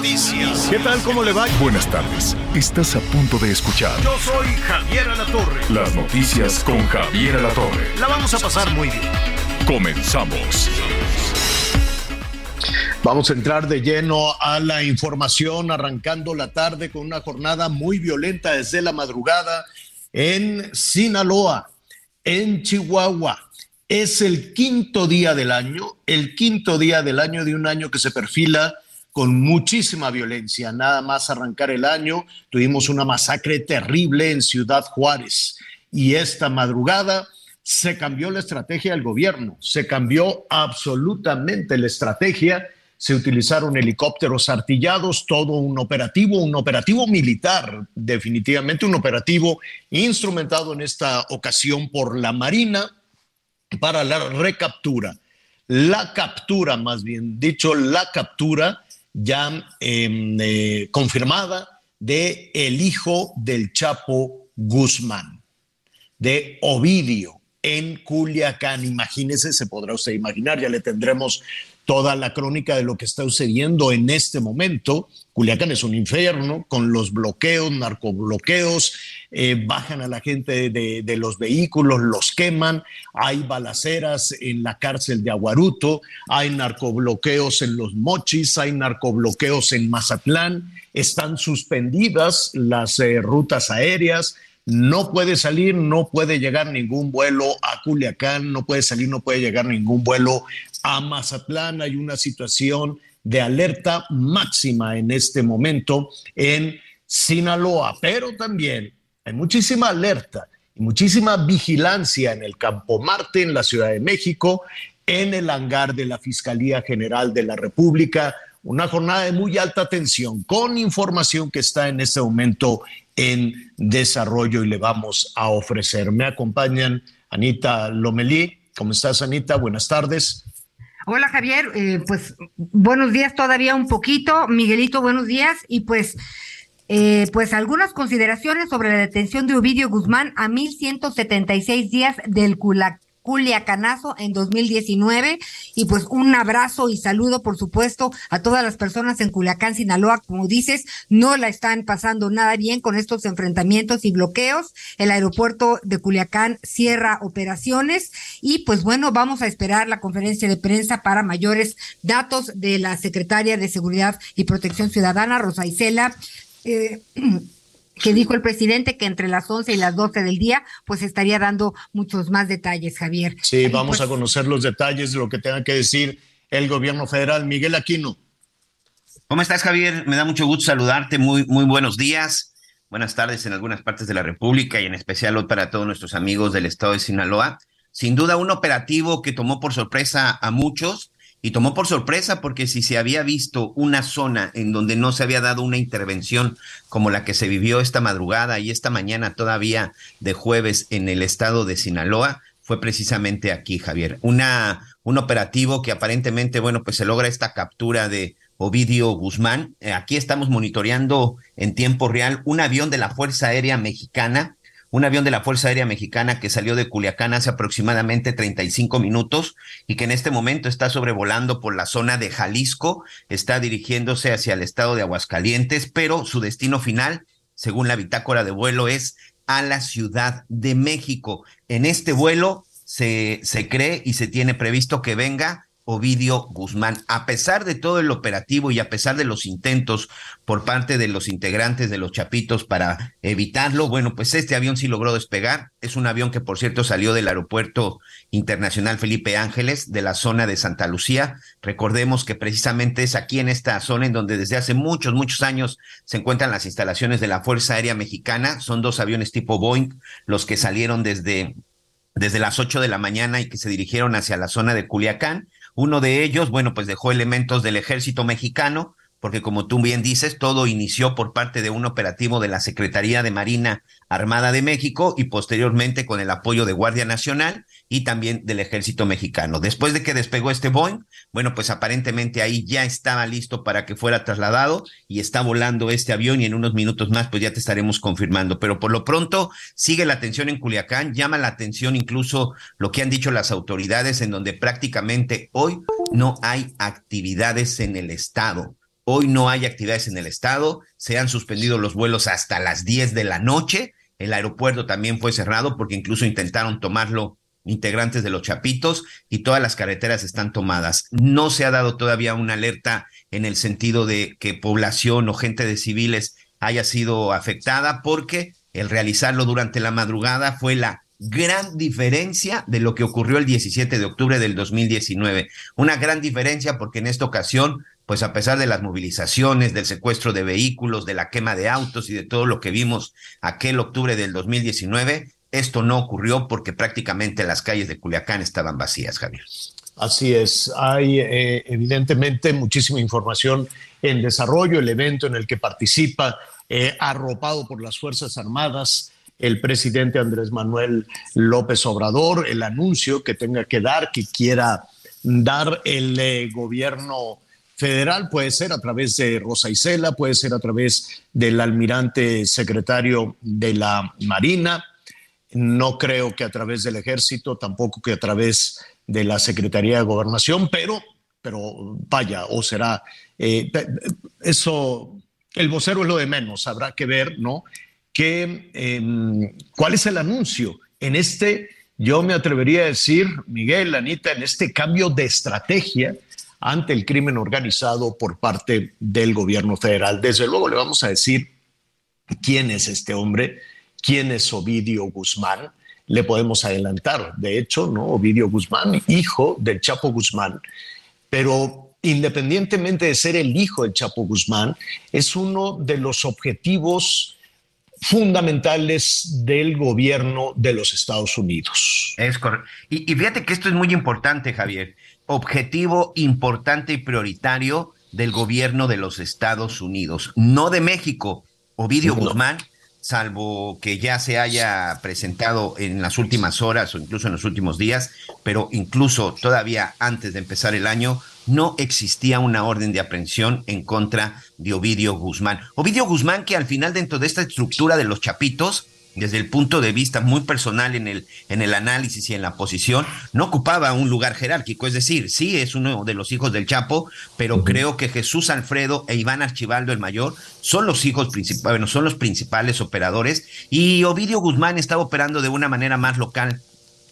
noticias. ¿qué tal? ¿Cómo le va? Buenas tardes. Estás a punto de escuchar Yo soy Javier Alatorre. las noticias con Javier Alatorre. La vamos a pasar muy bien. Comenzamos. Vamos a entrar de lleno a la información, arrancando la tarde con una jornada muy violenta desde la madrugada en Sinaloa, en Chihuahua. Es el quinto día del año, el quinto día del año de un año que se perfila con muchísima violencia. Nada más arrancar el año, tuvimos una masacre terrible en Ciudad Juárez. Y esta madrugada se cambió la estrategia del gobierno, se cambió absolutamente la estrategia, se utilizaron helicópteros artillados, todo un operativo, un operativo militar, definitivamente un operativo instrumentado en esta ocasión por la Marina para la recaptura, la captura más bien dicho, la captura ya em, eh, confirmada de el hijo del Chapo Guzmán, de Ovidio en Culiacán. Imagínese, se podrá usted imaginar, ya le tendremos toda la crónica de lo que está sucediendo en este momento. Culiacán es un infierno con los bloqueos, narcobloqueos, eh, bajan a la gente de, los vehículos, los queman, hay balaceras en la cárcel de Aguaruto, hay narcobloqueos en los mochis, hay narcobloqueos en Mazatlán, están suspendidas las eh, rutas aéreas, no puede salir, no puede llegar ningún vuelo a Culiacán, no puede salir, no puede llegar ningún vuelo a Mazatlán. Hay una situación de alerta máxima en este momento en Sinaloa, pero también hay muchísima alerta y muchísima vigilancia en el Campo Marte, en la Ciudad de México, en el hangar de la Fiscalía General de la República. Una jornada de muy alta tensión con información que está en este momento en desarrollo y le vamos a ofrecer. Me acompañan Anita Lomelí. ¿Cómo estás, Anita? Buenas tardes. Hola Javier, eh, pues buenos días todavía un poquito. Miguelito, buenos días. Y pues, eh, pues algunas consideraciones sobre la detención de Ovidio Guzmán a 1176 días del Culac. Culiacanazo en 2019 y pues un abrazo y saludo por supuesto a todas las personas en Culiacán, Sinaloa, como dices, no la están pasando nada bien con estos enfrentamientos y bloqueos. El aeropuerto de Culiacán cierra operaciones y pues bueno, vamos a esperar la conferencia de prensa para mayores datos de la secretaria de Seguridad y Protección Ciudadana, Rosa Isela. Eh, que dijo el presidente que entre las 11 y las 12 del día, pues estaría dando muchos más detalles, Javier. Sí, vamos pues, a conocer los detalles de lo que tenga que decir el gobierno federal. Miguel Aquino. ¿Cómo estás, Javier? Me da mucho gusto saludarte. Muy, muy buenos días. Buenas tardes en algunas partes de la República y en especial hoy para todos nuestros amigos del estado de Sinaloa. Sin duda, un operativo que tomó por sorpresa a muchos y tomó por sorpresa porque si se había visto una zona en donde no se había dado una intervención como la que se vivió esta madrugada y esta mañana todavía de jueves en el estado de Sinaloa, fue precisamente aquí, Javier. Una, un operativo que aparentemente, bueno, pues se logra esta captura de Ovidio Guzmán. Eh, aquí estamos monitoreando en tiempo real un avión de la Fuerza Aérea Mexicana, un avión de la Fuerza Aérea Mexicana que salió de Culiacán hace aproximadamente 35 minutos y que en este momento está sobrevolando por la zona de Jalisco, está dirigiéndose hacia el estado de Aguascalientes, pero su destino final, según la bitácora de vuelo, es a la Ciudad de México. En este vuelo se, se cree y se tiene previsto que venga Ovidio Guzmán. A pesar de todo el operativo y a pesar de los intentos por parte de los integrantes de los Chapitos para evitarlo, bueno, pues este avión sí logró despegar. Es un avión que, por cierto, salió del aeropuerto internacional Felipe Ángeles de la zona de Santa Lucía. Recordemos que precisamente es aquí en esta zona en donde desde hace muchos, muchos años se encuentran las instalaciones de la Fuerza Aérea Mexicana. Son dos aviones tipo Boeing los que salieron desde desde las 8 de la mañana y que se dirigieron hacia la zona de Culiacán Uno de ellos, bueno, pues dejó elementos del ejército mexicano, porque como tú bien dices, todo inició por parte de un operativo de la Secretaría de Marina Armada de México y posteriormente con el apoyo de Guardia Nacional y también del Ejército Mexicano. Después de que despegó este Boeing, bueno, pues aparentemente ahí ya estaba listo para que fuera trasladado y está volando este avión y en unos minutos más pues ya te estaremos confirmando. Pero por lo pronto sigue la atención en Culiacán, llama la atención incluso lo que han dicho las autoridades en donde prácticamente hoy no hay actividades en el estado Hoy no hay actividades en el estado, se han suspendido los vuelos hasta las 10 de la noche. El aeropuerto también fue cerrado porque incluso intentaron tomarlo integrantes de los Chapitos y todas las carreteras están tomadas. No se ha dado todavía una alerta en el sentido de que población o gente de civiles haya sido afectada porque el realizarlo durante la madrugada fue la gran diferencia de lo que ocurrió el 17 de octubre del 2019. Una gran diferencia porque en esta ocasión pues a pesar de las movilizaciones, del secuestro de vehículos, de la quema de autos y de todo lo que vimos aquel octubre del 2019, esto no ocurrió porque prácticamente las calles de Culiacán estaban vacías, Javier. Así es, hay eh, evidentemente muchísima información en desarrollo, el evento en el que participa, eh, arropado por las Fuerzas Armadas, el presidente Andrés Manuel López Obrador, el anuncio que tenga que dar, que quiera dar el eh, gobierno federal, puede ser a través de Rosa Isela, puede ser a través del almirante secretario de la Marina, no creo que a través del ejército, tampoco que a través de la Secretaría de Gobernación, pero, pero vaya, o será, eh, eso, el vocero es lo de menos, habrá que ver, ¿no? Em, ¿Cuál es el anuncio en este, yo me atrevería a decir, Miguel, Anita, en este cambio de estrategia? Ante el crimen organizado por parte del gobierno federal. Desde luego le vamos a decir quién es este hombre, quién es Ovidio Guzmán. Le podemos adelantar, de hecho, ¿no? Ovidio Guzmán, hijo del Chapo Guzmán, pero independientemente de ser el hijo del Chapo Guzmán, es uno de los objetivos fundamentales del gobierno de los Estados Unidos. Es correcto. Y, y, fíjate que esto es muy importante, Javier objetivo importante y prioritario del gobierno de los Estados Unidos, no de México. Ovidio Guzmán, salvo que ya se haya presentado en las últimas horas o incluso en los últimos días, pero incluso todavía antes de empezar el año, no existía una orden de aprehensión en contra de Ovidio Guzmán. Ovidio Guzmán, que al final dentro de esta estructura de los chapitos, desde el punto de vista muy personal en el, en el análisis y en la posición, no ocupaba un lugar jerárquico. Es decir, sí es uno de los hijos del Chapo, pero creo que Jesús Alfredo e Iván Archibaldo el mayor son los hijos principales, bueno, son los principales operadores. Y Ovidio Guzmán estaba operando de una manera más local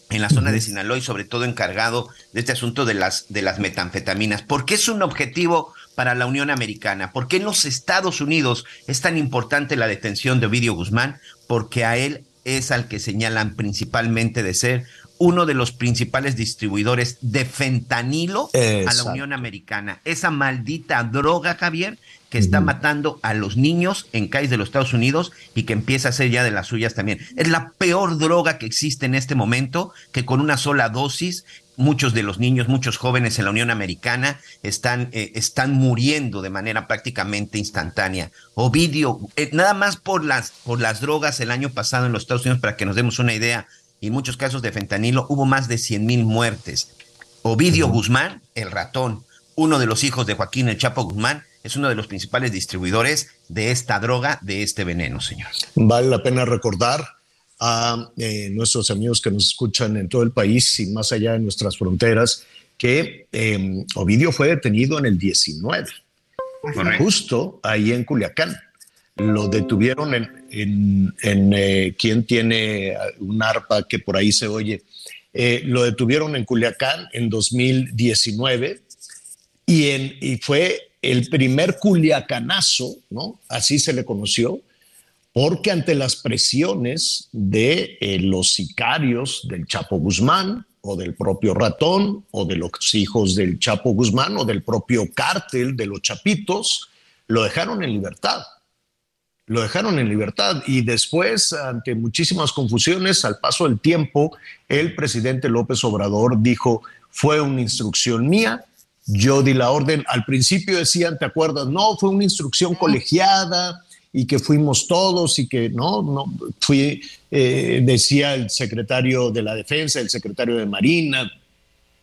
en la zona de Sinaloa y sobre todo encargado de este asunto de las, de las metanfetaminas. ¿Por qué es un objetivo para la Unión Americana? ¿Por qué en los Estados Unidos es tan importante la detención de Ovidio Guzmán? Porque a él es al que señalan principalmente de ser uno de los principales distribuidores de fentanilo a la Unión Americana. Esa maldita droga, Javier, que está matando a los niños en calles de los Estados Unidos y que empieza a ser ya de las suyas también. Es la peor droga que existe en este momento, que con una sola dosis muchos de los niños, muchos jóvenes en la Unión Americana están, eh, están muriendo de manera prácticamente instantánea. Ovidio, eh, nada más por las, por las drogas el año pasado en los Estados Unidos, para que nos demos una idea, y muchos casos de fentanilo, hubo más de 100 mil muertes. Ovidio Guzmán, el ratón, uno de los hijos de Joaquín el Chapo Guzmán, es uno de los principales distribuidores de esta droga, de este veneno, señor. Vale la pena recordar a eh, nuestros amigos que nos escuchan en todo el país y más allá de nuestras fronteras, que em, Ovidio fue detenido en el 19, justo ahí en Culiacán. Lo detuvieron en, en, eh, quien tiene un arpa que por ahí se oye. Eh, lo detuvieron en Culiacán en 2019 y, en, y fue el primer culiacanazo, ¿no? Así se le conoció, porque ante las presiones de eh, los sicarios del Chapo Guzmán o del propio ratón o de los hijos del Chapo Guzmán o del propio cártel de los Chapitos, lo dejaron en libertad. Lo dejaron en libertad y después, ante muchísimas confusiones, al paso del tiempo, el presidente López Obrador dijo, fue una instrucción mía, yo di la orden, al principio decían, ¿te acuerdas? No, fue una instrucción colegiada y que fuimos todos y que no, no, fui, eh, decía el secretario de la Defensa, el secretario de Marina,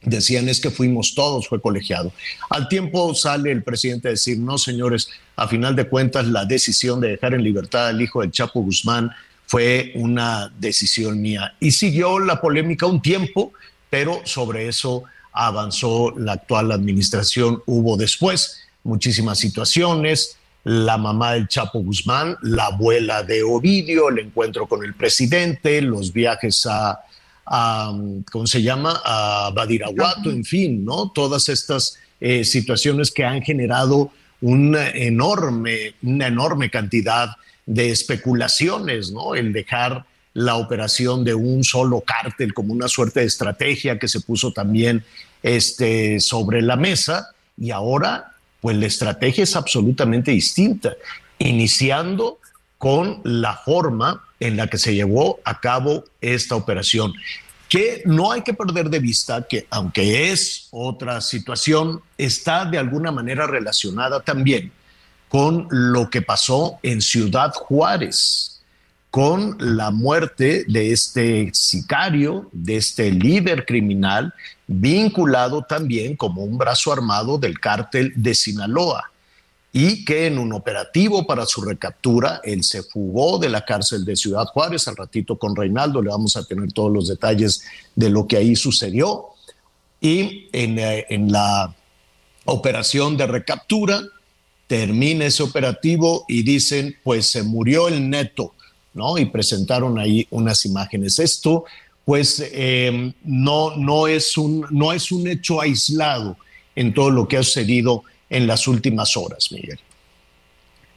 decían es que fuimos todos, fue colegiado. Al tiempo sale el presidente a decir, no señores, a final de cuentas la decisión de dejar en libertad al hijo del Chapo Guzmán fue una decisión mía. Y siguió la polémica un tiempo, pero sobre eso avanzó la actual administración. Hubo después muchísimas situaciones, la mamá del Chapo Guzmán, la abuela de Ovidio, el encuentro con el presidente, los viajes a, ¿cómo se llama?, a Badiraguato, en fin, ¿no? Todas estas eh, situaciones que han generado una enorme, una enorme cantidad de especulaciones, ¿no? El dejar la operación de un solo cártel como una suerte de estrategia que se puso también este, sobre la mesa y ahora pues la estrategia es absolutamente distinta, iniciando con la forma en la que se llevó a cabo esta operación, que no hay que perder de vista que aunque es otra situación, está de alguna manera relacionada también con lo que pasó en Ciudad Juárez con la muerte de este sicario, de este líder criminal, vinculado también como un brazo armado del cártel de Sinaloa, y que en un operativo para su recaptura, él se fugó de la cárcel de Ciudad Juárez. Al ratito con Reinaldo le vamos a tener todos los detalles de lo que ahí sucedió. Y en, eh, en la operación de recaptura, termina ese operativo y dicen, pues se murió el neto ¿no? Y presentaron ahí unas imágenes. Esto, pues, eh, no, no, es un, no es un hecho aislado en todo lo que ha sucedido en las últimas horas, Miguel.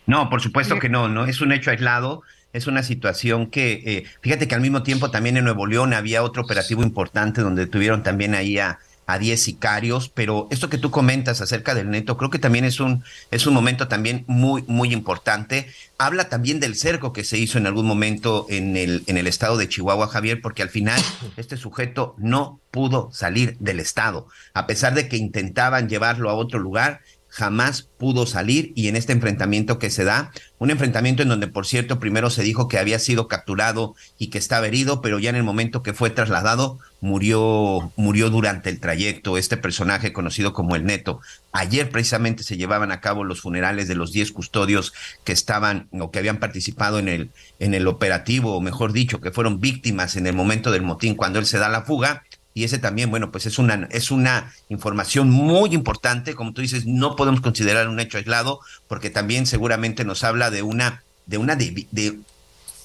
No, por supuesto que no, no es un hecho aislado es una situación que, eh, fíjate que al mismo tiempo también en Nuevo León había otro operativo importante donde tuvieron también ahí a, a 10 sicarios, pero esto que tú comentas acerca del neto, creo que también es un, es un momento también muy, muy importante. Habla también del cerco que se hizo en algún momento en el, en el estado de Chihuahua, Javier, porque al final este sujeto no pudo salir del estado, a pesar de que intentaban llevarlo a otro lugar, jamás pudo salir y en este enfrentamiento que se da, un enfrentamiento en donde, por cierto, primero se dijo que había sido capturado y que estaba herido, pero ya en el momento que fue trasladado, murió, murió durante el trayecto este personaje conocido como el Neto. Ayer precisamente se llevaban a cabo los funerales de los 10 custodios que estaban o que habían participado en el, en el operativo, o mejor dicho, que fueron víctimas en el momento del motín cuando él se da la fuga y ese también, bueno, pues es una, es una información muy importante, como tú dices, no podemos considerar un hecho aislado, porque también seguramente nos habla de una, de una de, de,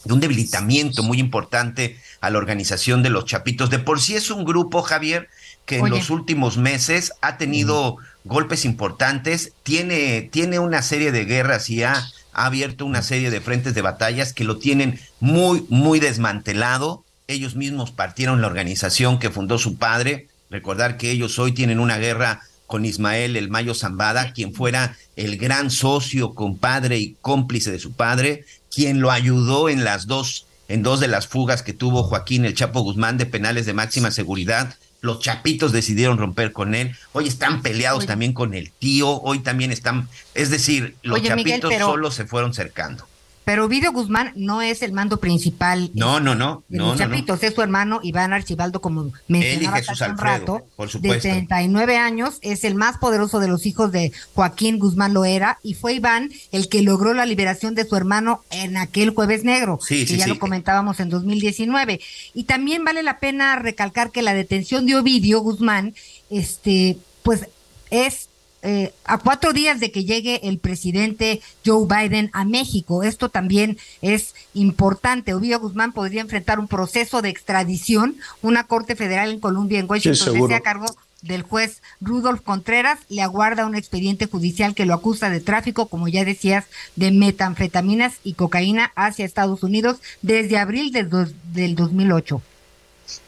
un debilitamiento muy importante a la organización de los chapitos. De por sí es un grupo, Javier, que en los últimos meses ha tenido golpes importantes, tiene, tiene una serie de guerras y ha, ha abierto una serie de frentes de batallas que lo tienen muy, muy desmantelado ellos mismos partieron la organización que fundó su padre. Recordar que ellos hoy tienen una guerra con Ismael el Mayo Zambada, quien fuera el gran socio, compadre y cómplice de su padre, quien lo ayudó en las dos, en dos de las fugas que tuvo Joaquín el Chapo Guzmán de penales de máxima seguridad. Los chapitos decidieron romper con él. Hoy están peleados también con el tío. Hoy también están, es decir, los chapitos solo se fueron cercando. Pero Ovidio Guzmán no es el mando principal. No, no, no. De los Chapitos, es su hermano Iván Archibaldo, como mencionaba hace un rato, por supuesto. de 39 años, es el más poderoso de los hijos de Joaquín Guzmán Loera, y fue Iván el que logró la liberación de su hermano en aquel Jueves Negro, que ya lo comentábamos en 2019. Y también vale la pena recalcar que la detención de Ovidio Guzmán, este, pues es eh, a cuatro días de que llegue el presidente Joe Biden a México. Esto también es importante. Ovidio Guzmán podría enfrentar un proceso de extradición. Una corte federal en Colombia, en Washington, a cargo del juez Rudolf Contreras, le aguarda un expediente judicial que lo acusa de tráfico, como ya decías, de metanfetaminas y cocaína hacia Estados Unidos desde abril del, del 2008.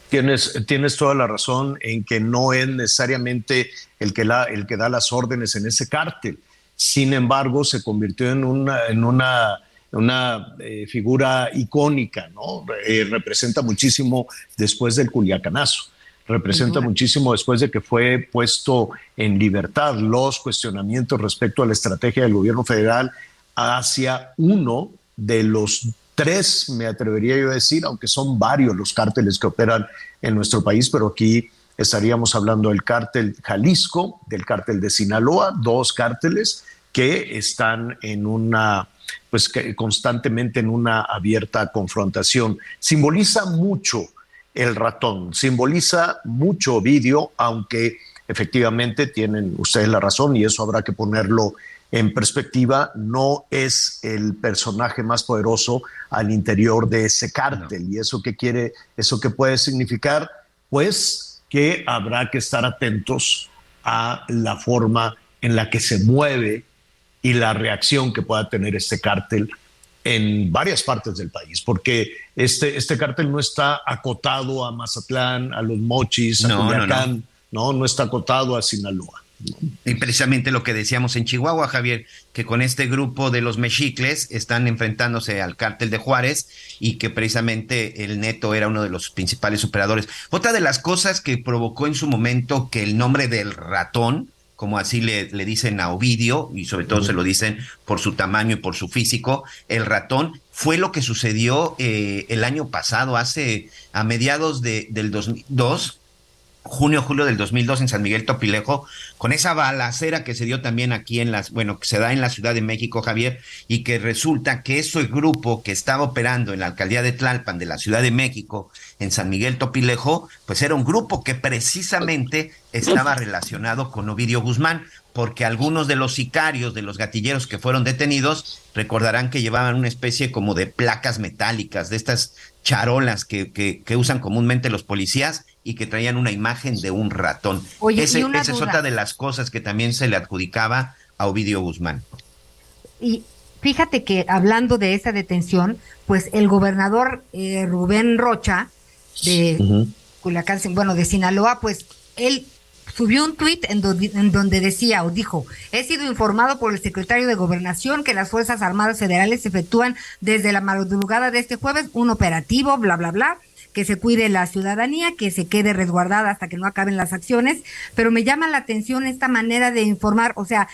Tienes, tienes toda la razón en que no es necesariamente el que, la, el que da las órdenes en ese cártel. Sin embargo, se convirtió en una, en una, una eh, figura icónica, ¿no? Eh, representa muchísimo después del Culiacanazo. representa muchísimo después de que fue puesto en libertad los cuestionamientos respecto a la estrategia del gobierno federal hacia uno de los tres, me atrevería yo a decir, aunque son varios los cárteles que operan en nuestro país, pero aquí estaríamos hablando del cártel Jalisco, del cártel de Sinaloa, dos cárteles que están en una, pues constantemente en una abierta confrontación. Simboliza mucho el ratón, simboliza mucho vídeo, aunque efectivamente tienen ustedes la razón y eso habrá que ponerlo en perspectiva, no es el personaje más poderoso al interior de ese cártel. ¿Y eso qué quiere, eso qué puede significar? Pues que habrá que estar atentos a la forma en la que se mueve y la reacción que pueda tener este cártel en varias partes del país, porque este, este cártel no está acotado a Mazatlán, a los Mochis, a Culiacán, no, no está acotado a Sinaloa. Y precisamente lo que decíamos en Chihuahua, Javier, que con este grupo de los mexicles están enfrentándose al cártel de Juárez y que precisamente el Neto era uno de los principales operadores. Otra de las cosas que provocó en su momento que el nombre del ratón, como así le, le dicen a Ovidio, y sobre todo se lo dicen por su tamaño y por su físico, el ratón fue lo que sucedió eh, el año pasado, hace a mediados de, del 2002 junio, julio del 2002 en San Miguel Topilejo, con esa balacera que se dio también aquí en las, bueno, que se da en la Ciudad de México, Javier, y que resulta que ese grupo que estaba operando en la alcaldía de Tlalpan de la Ciudad de México, en San Miguel Topilejo, pues era un grupo que precisamente estaba relacionado con Ovidio Guzmán, porque algunos de los sicarios, de los gatilleros que fueron detenidos, recordarán que llevaban una especie como de placas metálicas, de estas charolas que, que, usan comúnmente los policías y que traían una imagen de un ratón. Oye, Ese, esa es otra de las cosas que también se le adjudicaba a Ovidio Guzmán. Y fíjate que hablando de esa detención, pues el gobernador eh, Rubén Rocha de Culiacán, bueno, de Sinaloa, pues él subió un tuit en, en, donde decía o dijo, he sido informado por el secretario de Gobernación que las Fuerzas Armadas Federales efectúan desde la madrugada de este jueves un operativo, bla, bla, bla, que se cuide la ciudadanía, que se quede resguardada hasta que no acaben las acciones, pero me llama la atención esta manera de informar, o sea,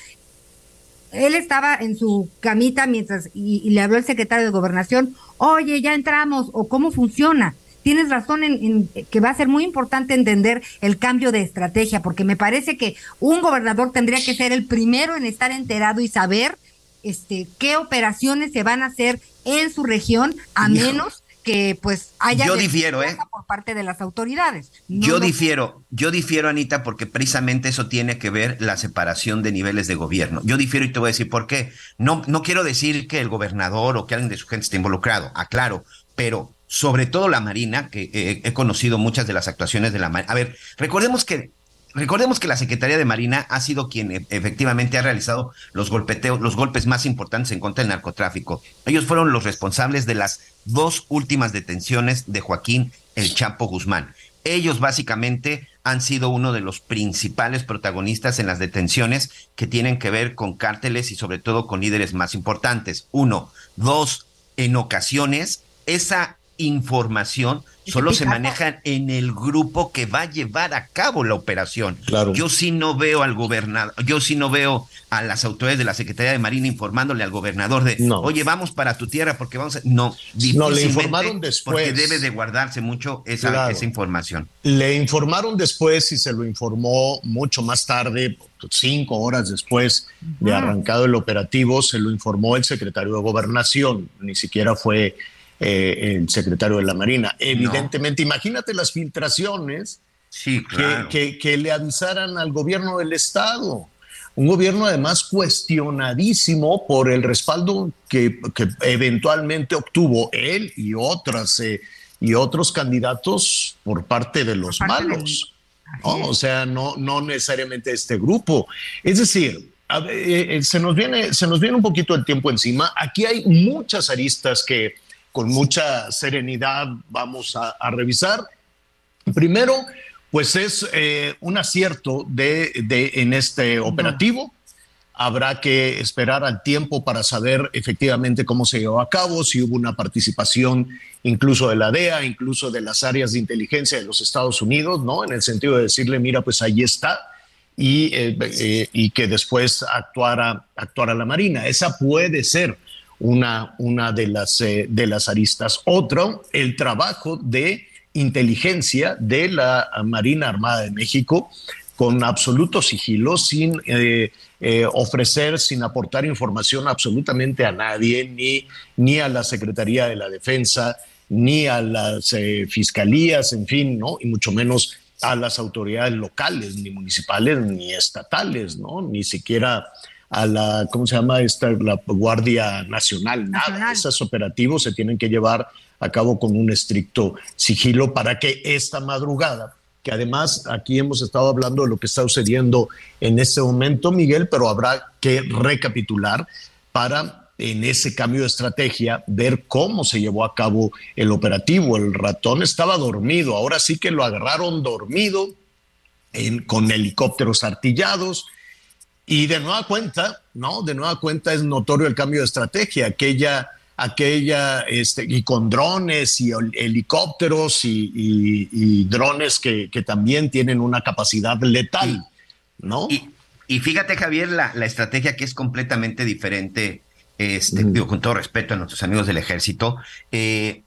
él estaba en su camita mientras y le habló el secretario de Gobernación, oye, ya entramos, o cómo funciona tienes razón en, que va a ser muy importante entender el cambio de estrategia, porque me parece que un gobernador tendría que ser el primero en estar enterado y saber este qué operaciones se van a hacer en su región, a menos que pues haya yo difiero eh por parte de las autoridades. Yo difiero yo difiero Anita porque precisamente eso tiene que ver la separación de niveles de gobierno. Yo difiero y te voy a decir por qué. No no quiero decir que el gobernador o que alguien de su gente esté involucrado aclaro pero sobre todo la Marina, que eh, he conocido muchas de las actuaciones de la Marina. A ver, recordemos que Recordemos que la Secretaría de Marina ha sido quien e, efectivamente ha realizado los golpeteos, los golpes más importantes en contra del narcotráfico. Ellos fueron los responsables de las dos últimas detenciones de Joaquín El Chapo Guzmán. Ellos básicamente han sido uno de los principales protagonistas en las detenciones que tienen que ver con cárteles y sobre todo con líderes más importantes. Uno, dos, en ocasiones esa información solo se maneja en el grupo que va a llevar a cabo la operación. Claro. Yo sí no veo al gobernador, yo sí no veo a las autoridades de la Secretaría de Marina informándole al gobernador de, oye, vamos para tu tierra porque vamos a... No, no le informaron después. Porque debe de guardarse mucho esa, esa información. Le informaron después y se lo informó mucho más tarde, cinco horas después de arrancado el operativo, se lo informó el secretario de Gobernación, ni siquiera fue eh, el secretario de la Marina. Evidentemente, imagínate las filtraciones sí, que, que, le avisaran al gobierno del Estado. Un gobierno además cuestionadísimo por el respaldo que, que eventualmente obtuvo él y otras eh, y otros candidatos por parte de los malos. O sea, no, no necesariamente este grupo. Es decir, eh, se, nos viene, se nos viene un poquito el tiempo encima. Aquí hay muchas aristas que, con mucha serenidad vamos a, revisar. Primero, pues es eh, un acierto de, en este operativo Habrá que esperar al tiempo para saber efectivamente cómo se llevó a cabo, si hubo una participación incluso de la DEA, incluso de las áreas de inteligencia de los Estados Unidos, ¿no? En el sentido de decirle, mira, pues ahí está, y, eh, eh, y que después actuara, actuara la Marina. Esa puede ser una, una de, las, eh, de las aristas. Otro, el trabajo de inteligencia de la Marina Armada de México con absoluto sigilo, sin eh, eh, ofrecer, sin aportar información absolutamente a nadie, ni, ni a la Secretaría de la Defensa, ni a las fiscalías, en fin, ¿no? Y mucho menos a las autoridades locales, ni municipales, ni estatales, ¿no? Ni siquiera a la, ¿cómo se llama esta? La Guardia Nacional, nada. Esos operativos se tienen que llevar a cabo con un estricto sigilo para que esta madrugada, que además aquí hemos estado hablando de lo que está sucediendo en este momento, Miguel, pero habrá que recapitular para en ese cambio de estrategia ver cómo se llevó a cabo el operativo. El ratón estaba dormido, ahora sí que lo agarraron dormido con helicópteros artillados. Y de nueva cuenta, ¿no? De nueva cuenta es notorio el cambio de estrategia. Aquella aquella, este, y con drones y helicópteros y, drones que, también tienen una capacidad letal, ¿no? Y, fíjate, Javier, la, la, estrategia que es completamente diferente, este, digo, con todo respeto a nuestros amigos del ejército, eh,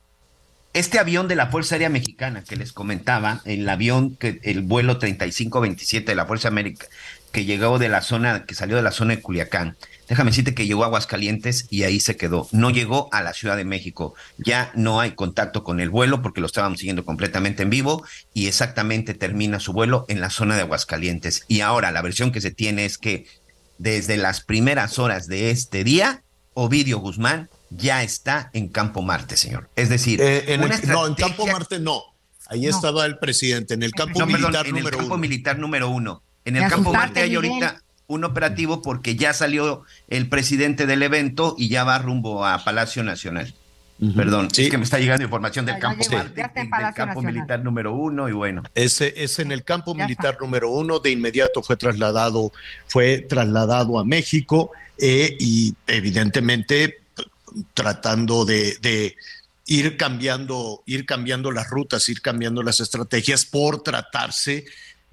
este avión de la Fuerza Aérea Mexicana que les comentaba, el avión, que el vuelo 3527 de la Fuerza América, que llegó de la zona, que salió de la zona de Culiacán, Déjame decirte que llegó a Aguascalientes y ahí se quedó. No llegó a la Ciudad de México. Ya no hay contacto con el vuelo porque lo estábamos siguiendo completamente en vivo y exactamente termina su vuelo en la zona de Aguascalientes. Y ahora la versión que se tiene es que desde las primeras horas de este día, Ovidio Guzmán ya está en Campo Marte, señor. Es decir, eh, en no, en Campo Marte no. Ahí estaba el presidente, en el campo militar en el campo militar número uno. En el campo Marte hay ahorita un operativo porque ya salió el presidente del evento y ya va rumbo a Palacio Nacional. Perdón, es que me está llegando información del campo, campo militar número uno y bueno. Ese es en el campo militar número uno, de inmediato fue trasladado, fue trasladado a México eh, y evidentemente tratando de, de ir cambiando, ir cambiando las rutas, ir cambiando las estrategias por tratarse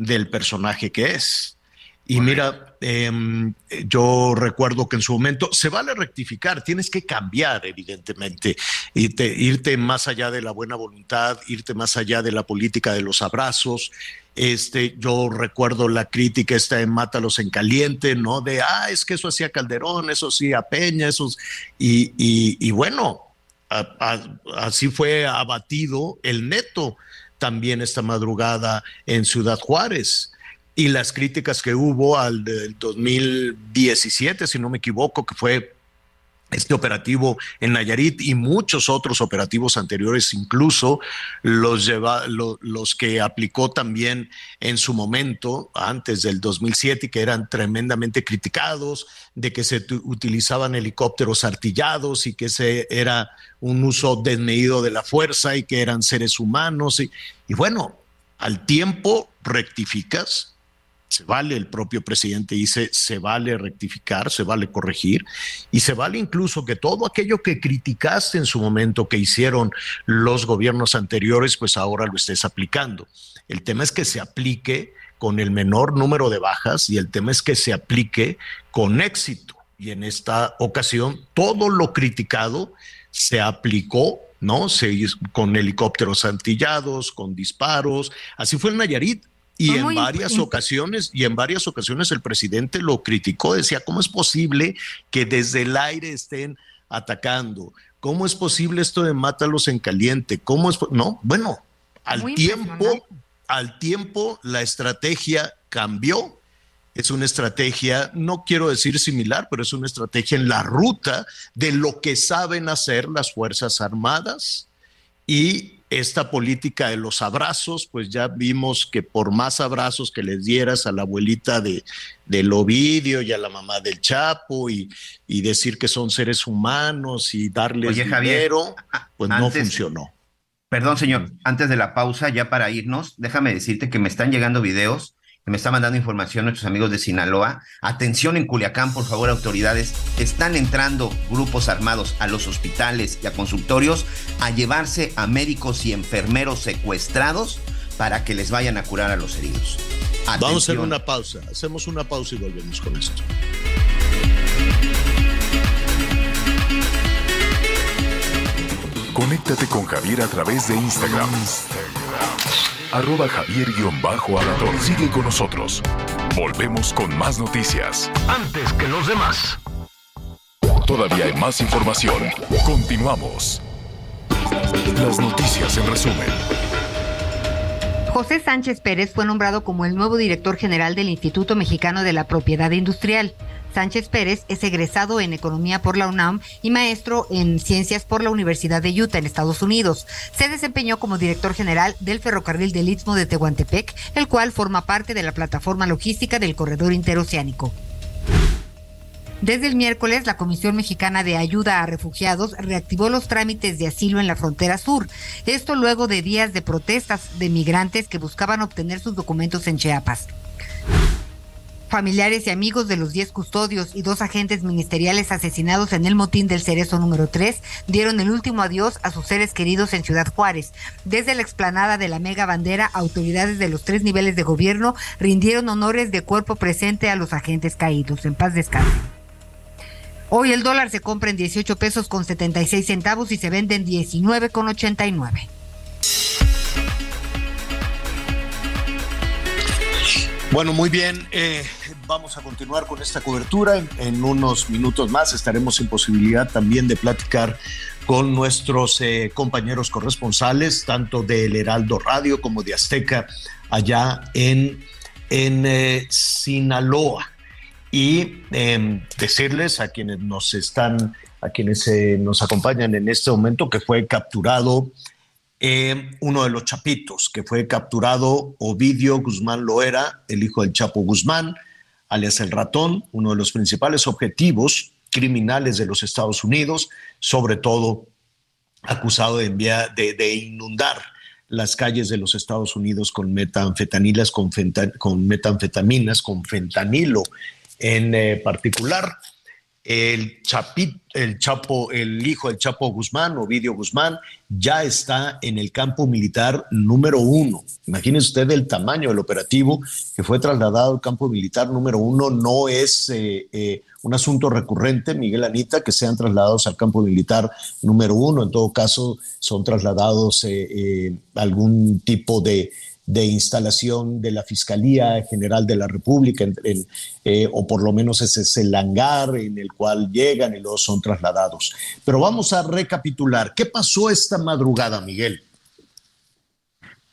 del personaje que es. Y mira, em, yo recuerdo que en su momento se vale rectificar, tienes que cambiar, evidentemente, irte, irte más allá de la buena voluntad, irte más allá de la política de los abrazos. Este, yo recuerdo la crítica esta de Mátalos en caliente, ¿no? De, ah, es que eso hacía Calderón, eso sí, a Peña, esos. Y, y, bueno, así fue abatido el neto también esta madrugada en Ciudad Juárez. Y las críticas que hubo al del 2017, si no me equivoco, que fue este operativo en Nayarit y muchos otros operativos anteriores, incluso los, lleva, los que aplicó también en su momento, antes del 2007, que eran tremendamente criticados, de que se utilizaban helicópteros artillados y que ese era un uso desmedido de la fuerza y que eran seres humanos. Y bueno, al tiempo rectificas, se vale, el propio presidente dice, se vale rectificar, se vale corregir y se vale incluso que todo aquello que criticaste en su momento que hicieron los gobiernos anteriores, pues ahora lo estés aplicando. El tema es que se aplique con el menor número de bajas y el tema es que se aplique con éxito. Y en esta ocasión todo lo criticado se aplicó ¿no? Se, con helicópteros antillados, con disparos. Así fue en Nayarit. Y en varias ocasiones, y en varias ocasiones el presidente lo criticó, decía, ¿cómo es posible que desde el aire estén atacando? ¿Cómo es posible esto de mátalos en caliente? ¿Cómo es? No, bueno, al tiempo, al tiempo la estrategia cambió. Es una estrategia, no quiero decir similar, pero es una estrategia en la ruta de lo que saben hacer las Fuerzas Armadas y esta política de los abrazos, pues ya vimos que por más abrazos que les dieras a la abuelita de, del Ovidio y a la mamá del Chapo y, y decir que son seres humanos y darles dinero, pues no funcionó. Perdón, señor, antes de la pausa, ya para irnos, déjame decirte que me están llegando videos me están dando información nuestros amigos de Sinaloa. Atención en Culiacán, por favor, autoridades. Están entrando grupos armados a los hospitales y a consultorios a llevarse a médicos y enfermeros secuestrados para que les vayan a curar a los heridos. Vamos a hacer una pausa. Hacemos una pausa y volvemos con esto. Conéctate con Javier a través de Instagram. Arroba javier Alador. Sigue con nosotros. Volvemos con más noticias. Antes que los demás. Todavía hay más información. Continuamos. Las noticias en resumen. José Sánchez Pérez fue nombrado como el nuevo director general del Instituto Mexicano de la Propiedad Industrial. Sánchez Pérez es egresado en Economía por la UNAM y maestro en Ciencias por la Universidad de Utah en Estados Unidos. Se desempeñó como director general del ferrocarril del Istmo de Tehuantepec, el cual forma parte de la plataforma logística del corredor interoceánico. Desde el miércoles, la Comisión Mexicana de Ayuda a Refugiados reactivó los trámites de asilo en la frontera sur. Esto luego de días de protestas de migrantes que buscaban obtener sus documentos en Chiapas. Familiares y amigos de los 10 custodios y dos agentes ministeriales asesinados en el motín del Cerezo número 3 dieron el último adiós a sus seres queridos en Ciudad Juárez. Desde la explanada de la mega bandera, autoridades de los tres niveles de gobierno rindieron honores de cuerpo presente a los agentes caídos. En paz descanse. Hoy el dólar se compra en 18 pesos con 76 centavos y se vende en 19 con 89. Bueno, muy bien. Eh, vamos a continuar con esta cobertura. En, unos minutos más estaremos en posibilidad también de platicar con nuestros eh, compañeros corresponsales, tanto del Heraldo Radio como de Azteca, allá en, en eh, Sinaloa. Y em, decirles a quienes nos están, a quienes nos acompañan en este momento, que fue capturado eh, uno de los chapitos que fue capturado, Ovidio Guzmán Loera, el hijo del Chapo Guzmán, alias el ratón, uno de los principales objetivos criminales de los Estados Unidos, sobre todo acusado de, enviar, de, inundar las calles de los Estados Unidos con metanfetanilas, con, con metanfetaminas, con fentanilo en eh, particular el el Chapo, el hijo del Chapo Guzmán, Ovidio Guzmán, ya está en el campo militar número uno. Imagínense usted el tamaño del operativo que fue trasladado al campo militar número uno. No es eh, eh, un asunto recurrente, Miguel Anita, que sean trasladados al campo militar número uno. En todo caso, son trasladados algún tipo de de instalación de la Fiscalía General de la República, eh, o por lo menos ese es el hangar en el cual llegan y luego son trasladados. Pero vamos a recapitular. ¿Qué pasó esta madrugada, Miguel?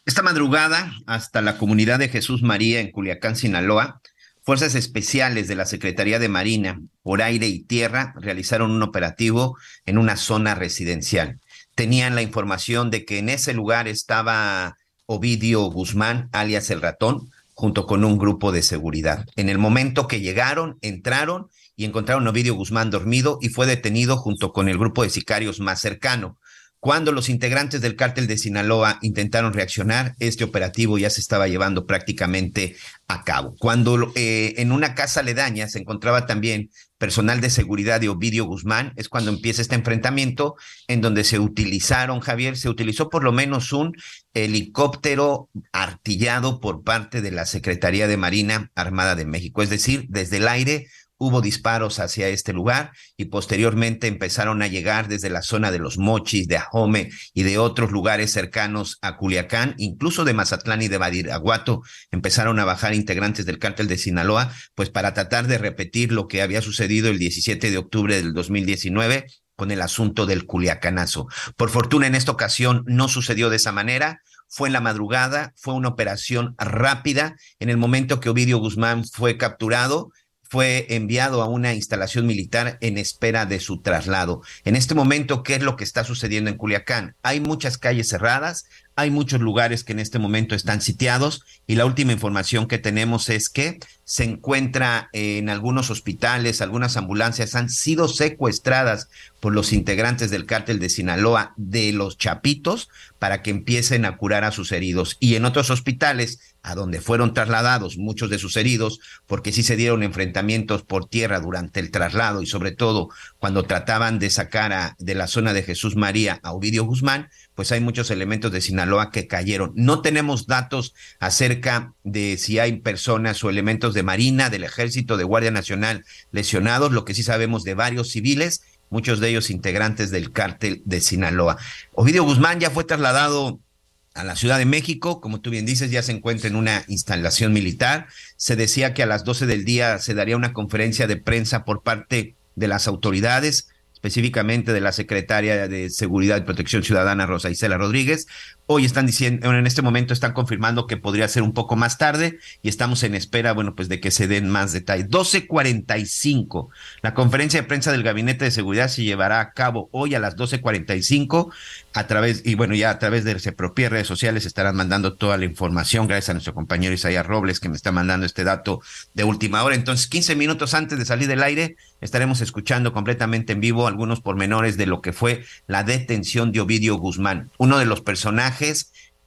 Esta madrugada, hasta la comunidad de Jesús María en Culiacán, Sinaloa, fuerzas especiales de la Secretaría de Marina, por aire y tierra, realizaron un operativo en una zona residencial. Tenían la información de que en ese lugar estaba Ovidio Guzmán, alias el ratón, junto con un grupo de seguridad. En el momento que llegaron, entraron y encontraron a Ovidio Guzmán dormido y fue detenido junto con el grupo de sicarios más cercano. Cuando los integrantes del cártel de Sinaloa intentaron reaccionar, este operativo ya se estaba llevando prácticamente a cabo. Cuando eh, en una casa aledaña se encontraba también personal de seguridad de Ovidio Guzmán, es cuando empieza este enfrentamiento en donde se utilizaron, Javier, se utilizó por lo menos un helicóptero artillado por parte de la Secretaría de Marina Armada de México, es decir, desde el aire hubo disparos hacia este lugar y posteriormente empezaron a llegar desde la zona de los Mochis, de Ajome y de otros lugares cercanos a Culiacán, incluso de Mazatlán y de Badiraguato, empezaron a bajar integrantes del cártel de Sinaloa, pues para tratar de repetir lo que había sucedido el 17 de octubre del 2019 con el asunto del Culiacanazo. Por fortuna en esta ocasión no sucedió de esa manera, fue en la madrugada, fue una operación rápida. En el momento que Ovidio Guzmán fue capturado, fue enviado a una instalación militar en espera de su traslado. En este momento, ¿qué es lo que está sucediendo en Culiacán? Hay muchas calles cerradas, hay muchos lugares que en este momento están sitiados y la última información que tenemos es que se encuentra en algunos hospitales, algunas ambulancias han sido secuestradas por los integrantes del cártel de Sinaloa de los Chapitos para que empiecen a curar a sus heridos. Y en otros hospitales a donde fueron trasladados muchos de sus heridos, porque sí se dieron enfrentamientos por tierra durante el traslado y sobre todo cuando trataban de sacar a, de la zona de Jesús María a Ovidio Guzmán, pues hay muchos elementos de Sinaloa que cayeron. No tenemos datos acerca de si hay personas o elementos de Marina, del Ejército, de Guardia Nacional lesionados, lo que sí sabemos de varios civiles, muchos de ellos integrantes del cártel de Sinaloa. Ovidio Guzmán ya fue trasladado a la Ciudad de México, como tú bien dices, ya se encuentra en una instalación militar. Se decía que a las 12 del día se daría una conferencia de prensa por parte de las autoridades específicamente de la secretaria de Seguridad y Protección Ciudadana, Rosa Isela Rodríguez. Hoy están diciendo, en este momento están confirmando que podría ser un poco más tarde y estamos en espera, bueno, pues de que se den más detalles. 12.45. La conferencia de prensa del Gabinete de Seguridad se llevará a cabo hoy a las 12.45 a través, y bueno, ya a través de sus propias redes sociales estarán mandando toda la información, gracias a nuestro compañero Isaías Robles que me está mandando este dato de última hora. Entonces, 15 minutos antes de salir del aire, estaremos escuchando completamente en vivo algunos pormenores de lo que fue la detención de Ovidio Guzmán, uno de los personajes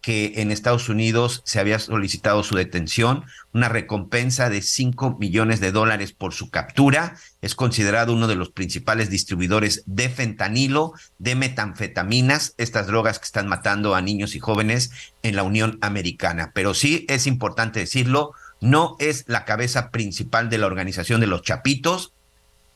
que en Estados Unidos se había solicitado su detención, una recompensa de 5 millones de dólares por su captura. Es considerado uno de los principales distribuidores de fentanilo, de metanfetaminas, estas drogas que están matando a niños y jóvenes en la Unión Americana. Pero sí es importante decirlo, no es la cabeza principal de la organización de los Chapitos.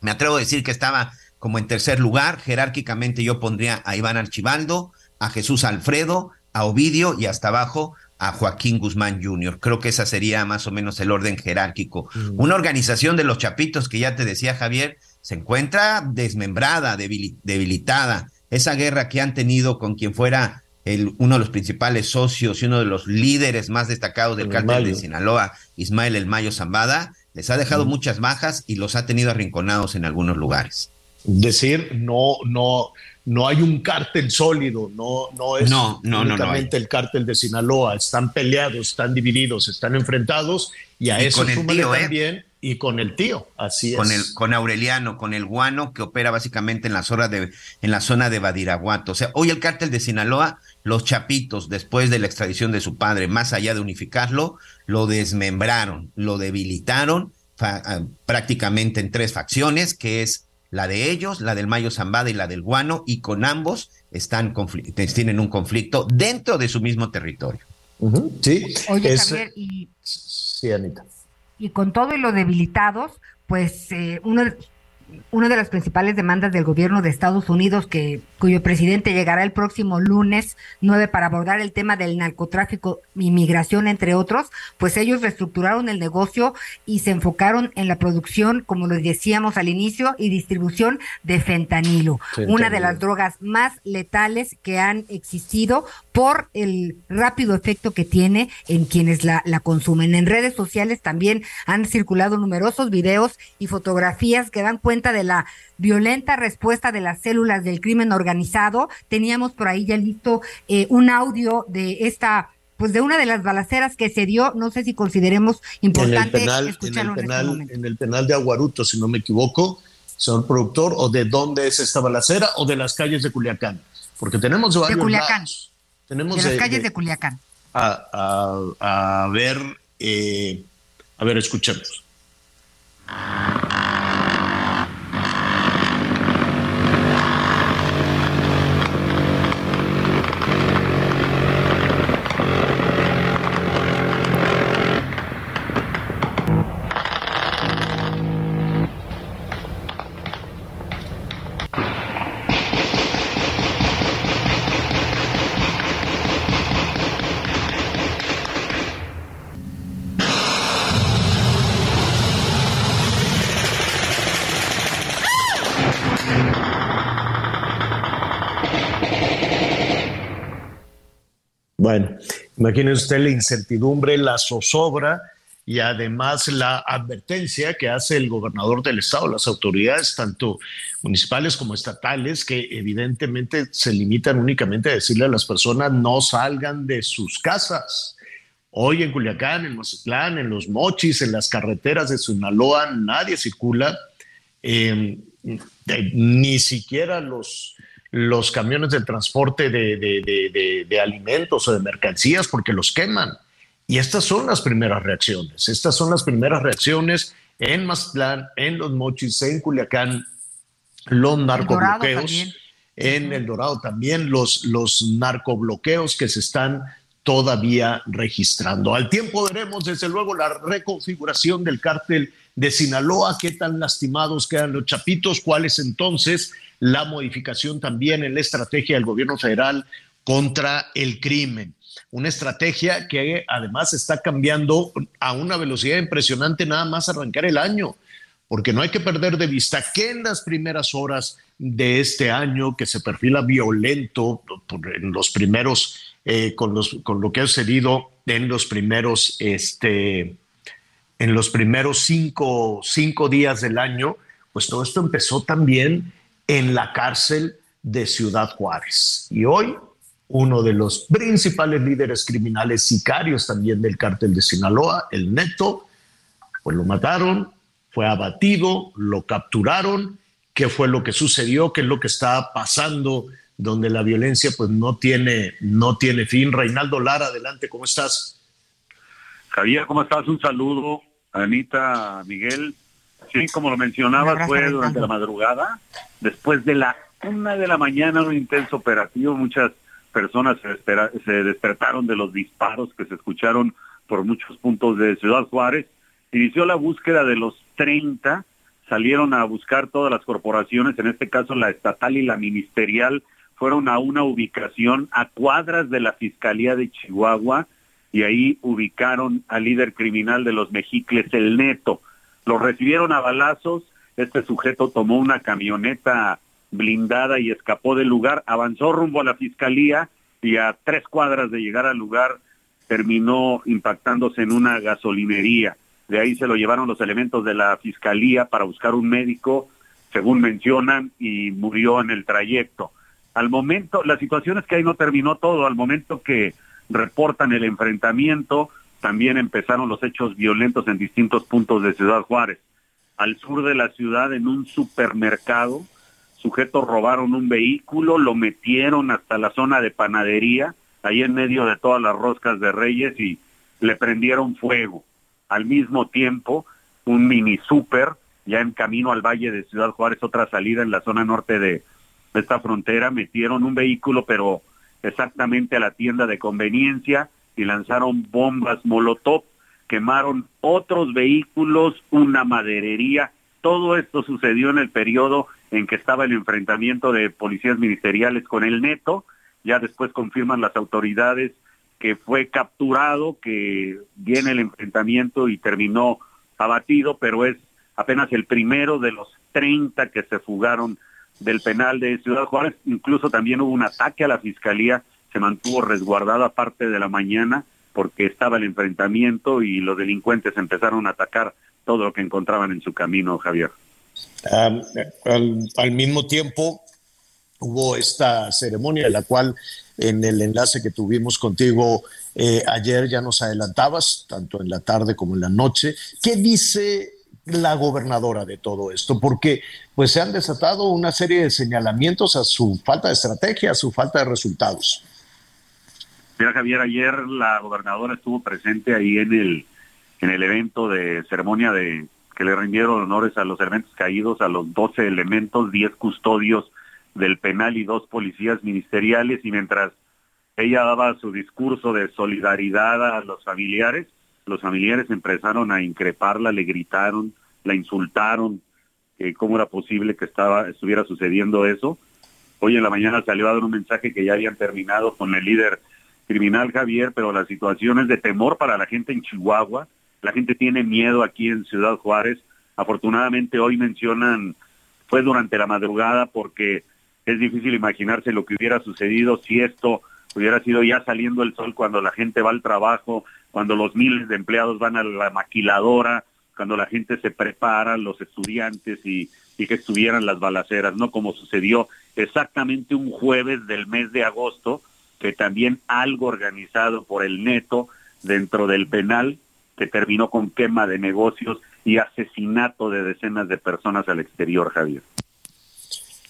Me atrevo a decir que estaba como en tercer lugar. Jerárquicamente yo pondría a Iván Archibaldo, a Jesús Alfredo, a Ovidio y hasta abajo a Joaquín Guzmán Jr. Creo que esa sería más o menos el orden jerárquico. Mm. Una organización de los chapitos que ya te decía Javier, se encuentra desmembrada, debilitada. Esa guerra que han tenido con quien fuera el, uno de los principales socios y uno de los líderes más destacados del cártel de Sinaloa, Ismael El Mayo Zambada, les ha dejado mm. muchas bajas y los ha tenido arrinconados en algunos lugares. Decir, no, no, no hay un cártel sólido, no, no es no, únicamente el cártel de Sinaloa, están peleados, están divididos, están enfrentados y a eso con el ¿eh? también y con el tío, así con es. El, con Aureliano, con el guano que opera básicamente en la zona de en la zona de Badiraguato. O sea, hoy el cártel de Sinaloa, los chapitos después de la extradición de su padre, más allá de unificarlo, lo desmembraron, lo debilitaron ah, prácticamente en tres facciones, que es la de ellos, la del Mayo Zambada y la del Guano, y con ambos están tienen un conflicto dentro de su mismo territorio. Sí. Oye, Javier, y, sí, Anita. Y con todo y lo debilitados, pues eh, uno, una de las principales demandas del gobierno de Estados Unidos, que, cuyo presidente llegará el próximo lunes 9 para abordar el tema del narcotráfico, inmigración, entre otros, pues ellos reestructuraron el negocio y se enfocaron en la producción, como lo decíamos al inicio, y distribución de fentanilo, una de las drogas más letales que han existido por el rápido efecto que tiene en quienes la, la consumen. En redes sociales también han circulado numerosos videos y fotografías que dan cuenta de la violenta respuesta de las células del crimen organizado. Teníamos por ahí ya listo eh, un audio de esta pues de una de las balaceras que se dio, no sé si consideremos importante en el penal, en el este en el penal de Aguaruto, si no me equivoco, señor productor, o de dónde es esta balacera o de las calles de Culiacán, porque tenemos de Culiacán. Tenemos de las calles de, Culiacán. A, ver, eh, a ver, escuchemos. Imagínese usted la incertidumbre, la zozobra y además la advertencia que hace el gobernador del estado, las autoridades, tanto municipales como estatales, que evidentemente se limitan únicamente a decirle a las personas no salgan de sus casas. Hoy en Culiacán, en Mazatlán, en Los Mochis, en las carreteras de Sinaloa, nadie circula, eh, ni siquiera los los camiones de transporte de, alimentos o de mercancías porque los queman. Y estas son las primeras reacciones. Estas son las primeras reacciones en Mazatlán, en Los Mochis, en Culiacán, los narcobloqueos, en El Dorado también, los, los narcobloqueos que se están todavía registrando. Al tiempo veremos, desde luego, la reconfiguración del cártel de Sinaloa, qué tan lastimados quedan los chapitos, cuál es entonces la modificación también en la estrategia del gobierno federal contra el crimen. Una estrategia que además está cambiando a una velocidad impresionante nada más arrancar el año, porque no hay que perder de vista que en las primeras horas de este año, que se perfila violento en los primeros, eh, con, los, con lo que ha sucedido en los primeros, este, en los primeros cinco, cinco días del año, pues todo esto empezó también en la cárcel de Ciudad Juárez. Y hoy uno de los principales líderes criminales sicarios también del cártel de Sinaloa, el Neto, pues lo mataron, fue abatido, lo capturaron. ¿Qué fue lo que sucedió? ¿Qué es lo que está pasando? Donde la violencia pues no tiene, no tiene fin. Reinaldo Lara, adelante, ¿cómo estás? Javier, ¿cómo estás? Un saludo. Anita, Miguel. Sí, como lo mencionabas, fue durante la madrugada, después de la una de la mañana, un intenso operativo, muchas personas se, se despertaron de los disparos que se escucharon por muchos puntos de Ciudad Juárez. Inició la búsqueda de los 30, salieron a buscar todas las corporaciones, en este caso la estatal y la ministerial, fueron a una ubicación a cuadras de la Fiscalía de Chihuahua y ahí ubicaron al líder criminal de los Mexicles, el Neto. Lo recibieron a balazos, este sujeto tomó una camioneta blindada y escapó del lugar, avanzó rumbo a la fiscalía y a tres cuadras de llegar al lugar terminó impactándose en una gasolinería. De ahí se lo llevaron los elementos de la fiscalía para buscar un médico, según mencionan, y murió en el trayecto. Al momento, la situación es que ahí no terminó todo. Al momento que reportan el enfrentamiento, también empezaron los hechos violentos en distintos puntos de Ciudad Juárez. Al sur de la ciudad, en un supermercado, sujetos robaron un vehículo, lo metieron hasta la zona de panadería, ahí en medio de todas las roscas de Reyes y le prendieron fuego. Al mismo tiempo, un mini super, ya en camino al Valle de Ciudad Juárez, otra salida en la zona norte de, de esta frontera, metieron un vehículo, pero exactamente a la tienda de conveniencia y lanzaron bombas molotov, quemaron otros vehículos, una maderería. Todo esto sucedió en el periodo en que estaba el enfrentamiento de policías ministeriales con el neto. Ya después confirman las autoridades que fue capturado, que viene el enfrentamiento y terminó abatido, pero es apenas el primero de los 30 que se fugaron del penal de Ciudad Juárez. Incluso también hubo un ataque a la fiscalía, se mantuvo resguardada parte de la mañana porque estaba el enfrentamiento y los delincuentes empezaron a atacar todo lo que encontraban en su camino, Javier al, mismo tiempo hubo esta ceremonia la cual en el enlace que tuvimos contigo eh, ayer ya nos adelantabas, tanto en la tarde como en la noche. ¿Qué dice la gobernadora de todo esto? Porque pues se han desatado una serie de señalamientos a su falta de estrategia, a su falta de resultados. Mira, Javier, ayer la gobernadora estuvo presente ahí en el, en el evento de ceremonia de que le rindieron honores a los elementos caídos, a los 12 elementos, 10 custodios del penal y dos policías ministeriales, y mientras ella daba su discurso de solidaridad a los familiares, los familiares empezaron a increparla, le gritaron, la insultaron, que cómo era posible que estaba, estuviera sucediendo eso. Hoy en la mañana salió a dar un mensaje que ya habían terminado con el líder criminal Javier, pero la situación es de temor para la gente en Chihuahua, la gente tiene miedo aquí en Ciudad Juárez. Afortunadamente hoy mencionan, fue durante la madrugada porque es difícil imaginarse lo que hubiera sucedido si esto hubiera sido ya saliendo el sol cuando la gente va al trabajo, cuando los miles de empleados van a la maquiladora, cuando la gente se prepara, los estudiantes y, y que estuvieran las balaceras, ¿no? Como sucedió exactamente un jueves del mes de agosto, que también algo organizado por el neto dentro del penal que terminó con quema de negocios y asesinato de decenas de personas al exterior, Javier.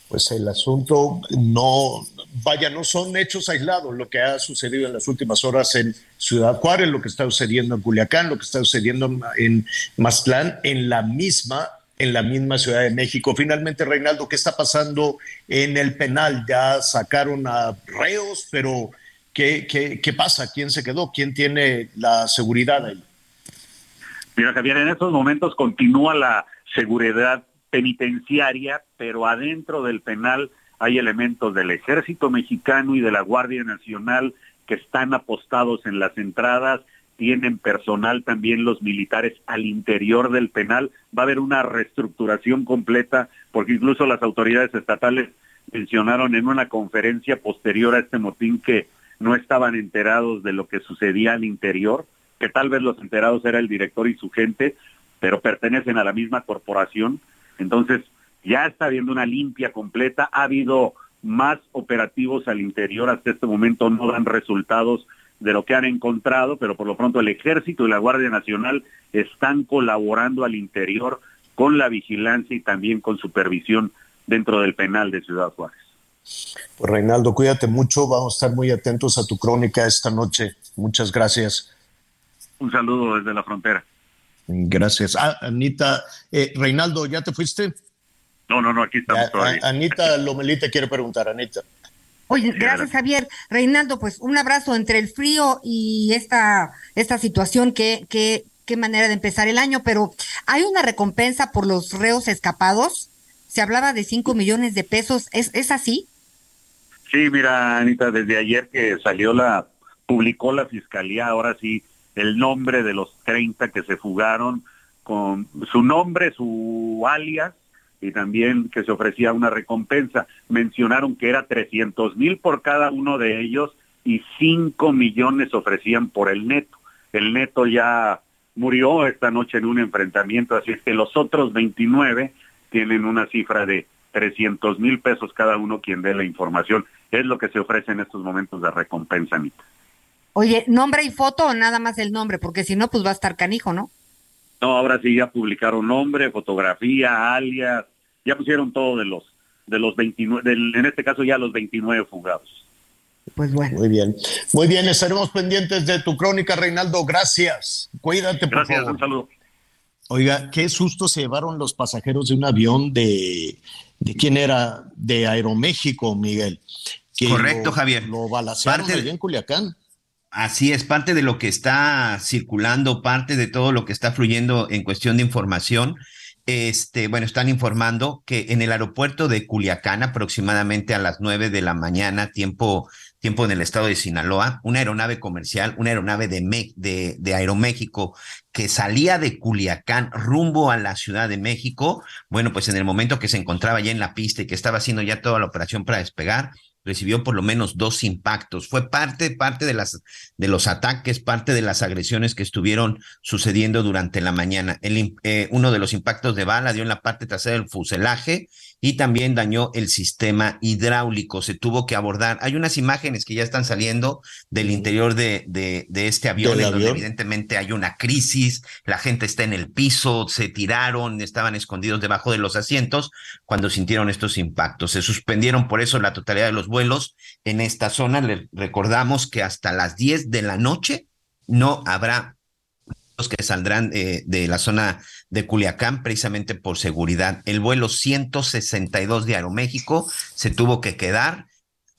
Pues el asunto no, vaya, no son hechos aislados lo que ha sucedido en las últimas horas en Ciudad Juárez, lo que está sucediendo en Culiacán, lo que está sucediendo en Maztlán, en la misma en la misma Ciudad de México. Finalmente, Reinaldo, ¿qué está pasando en el penal? Ya sacaron a reos, pero ¿qué, qué, qué pasa? ¿Quién se quedó? ¿Quién tiene la seguridad ahí? Mira, Javier, en estos momentos continúa la seguridad penitenciaria, pero adentro del penal hay elementos del ejército mexicano y de la Guardia Nacional que están apostados en las entradas, tienen personal también los militares al interior del penal, va a haber una reestructuración completa, porque incluso las autoridades estatales mencionaron en una conferencia posterior a este motín que no estaban enterados de lo que sucedía al interior, que tal vez los enterados era el director y su gente, pero pertenecen a la misma corporación. Entonces, ya está habiendo una limpia completa, ha habido más operativos al interior, hasta este momento no dan resultados de lo que han encontrado, pero por lo pronto el ejército y la Guardia Nacional están colaborando al interior con la vigilancia y también con supervisión dentro del penal de Ciudad Juárez. Pues Reinaldo, cuídate mucho, vamos a estar muy atentos a tu crónica esta noche. Muchas gracias. Un saludo desde la frontera. Gracias. Ah, Anita, eh, Reinaldo, ¿ya te fuiste? No, no, no, aquí estamos todavía. Anita Lomelí te quiere preguntar, Anita. Oye, gracias Javier. Reinaldo, pues un abrazo entre el frío y esta, esta situación, que, que, qué manera de empezar el año, pero hay una recompensa por los reos escapados. Se hablaba de 5 millones de pesos, ¿es, ¿es así? Sí, mira, Anita, desde ayer que salió la, publicó la fiscalía, ahora sí, el nombre de los 30 que se fugaron, con su nombre, su alias, y también que se ofrecía una recompensa. Mencionaron que era 300 mil por cada uno de ellos y 5 millones ofrecían por el neto. El neto ya murió esta noche en un enfrentamiento, así es que los otros 29 tienen una cifra de 300 mil pesos cada uno quien dé la información. Es lo que se ofrece en estos momentos de recompensa, Anita. Oye, ¿nombre y foto o nada más el nombre? Porque si no, pues va a estar canijo, ¿no? No, ahora sí ya publicaron nombre, fotografía, alias, ya pusieron todo de los de los 29, en este caso ya los 29 fugados. Pues bueno. Muy bien. Muy bien, estaremos pendientes de tu crónica, Reinaldo. Gracias. Cuídate, por Gracias, favor. un saludo. Oiga, qué susto se llevaron los pasajeros de un avión de, de quién era, de Aeroméxico, Miguel. Que Correcto, lo- Javier. Lo balacearon Parte de- en Culiacán. Así es, parte de lo que está circulando, parte de todo lo que está fluyendo en cuestión de información. Este, bueno, están informando que en el aeropuerto de Culiacán, aproximadamente a las nueve de la mañana, tiempo, tiempo en el estado de Sinaloa, una aeronave comercial, una aeronave de Aeroméxico que salía de Culiacán rumbo a la Ciudad de México, bueno, pues en el momento que se encontraba ya en la pista y que estaba haciendo ya toda la operación para despegar, recibió por lo menos dos impactos. Fue parte, parte de las, de los ataques, parte de las agresiones que estuvieron sucediendo durante la mañana. El, eh, uno de los impactos de bala dio en la parte trasera del fuselaje y también dañó el sistema hidráulico. Se tuvo que abordar. Hay unas imágenes que ya están saliendo del interior de, de, de este avión, ¿Del en donde evidentemente hay una crisis, la gente está en el piso, se tiraron, estaban escondidos debajo de los asientos cuando sintieron estos impactos. Se suspendieron por eso la totalidad de los vuelos en esta zona. Le recordamos que hasta las 10 de la noche no habrá que saldrán eh, de la zona de Culiacán precisamente por seguridad. El vuelo 162 de Aeroméxico se tuvo que quedar.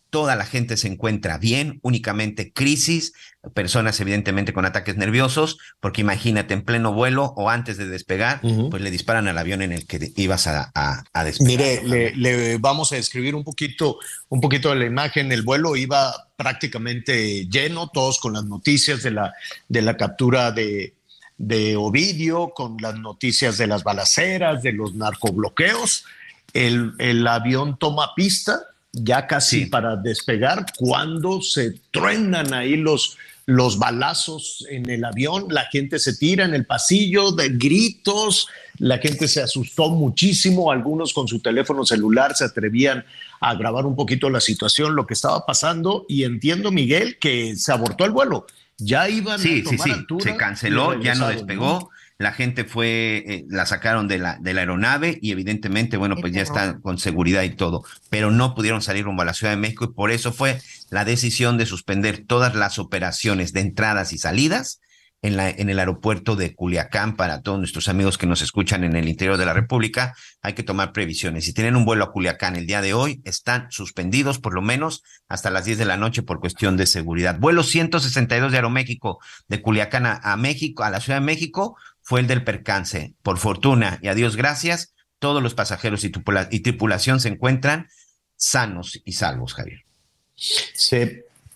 Toda la gente se encuentra bien, únicamente crisis, personas evidentemente con ataques nerviosos, porque imagínate en pleno vuelo o antes de despegar, pues le disparan al avión en el que ibas a, a, a despegar. Mire, le, le vamos a describir un poquito, un poquito de la imagen. El vuelo iba prácticamente lleno, todos con las noticias de la, de la captura de, de Ovidio, con las noticias de las balaceras, de los narcobloqueos. El, el avión toma pista ya casi Sí. para despegar cuando se truenan ahí los, los balazos en el avión, la gente se tira en el pasillo de gritos, la gente se asustó muchísimo, algunos con su teléfono celular se atrevían a grabar un poquito la situación, lo que estaba pasando y entiendo, Miguel, que se abortó el vuelo. Ya iban Sí, a sí, tomar sí, altura se canceló, ya no despegó. la gente fue, eh, la sacaron de la, de la aeronave y evidentemente, bueno, pues ya están con seguridad y todo, pero no pudieron salir rumbo a la Ciudad de México y por eso fue la decisión de suspender todas las operaciones de entradas y salidas en, el aeropuerto de Culiacán para todos nuestros amigos que nos escuchan en el interior de la República. Hay que tomar previsiones. Si tienen un vuelo a Culiacán el día de hoy, están suspendidos por lo menos hasta las 10 de la noche por cuestión de seguridad. Vuelo 162 de Aeroméxico de Culiacán a, México, a la Ciudad de México, fue el del percance. Por fortuna y a Dios gracias, todos los pasajeros y, tripulación se encuentran sanos y salvos, Javier.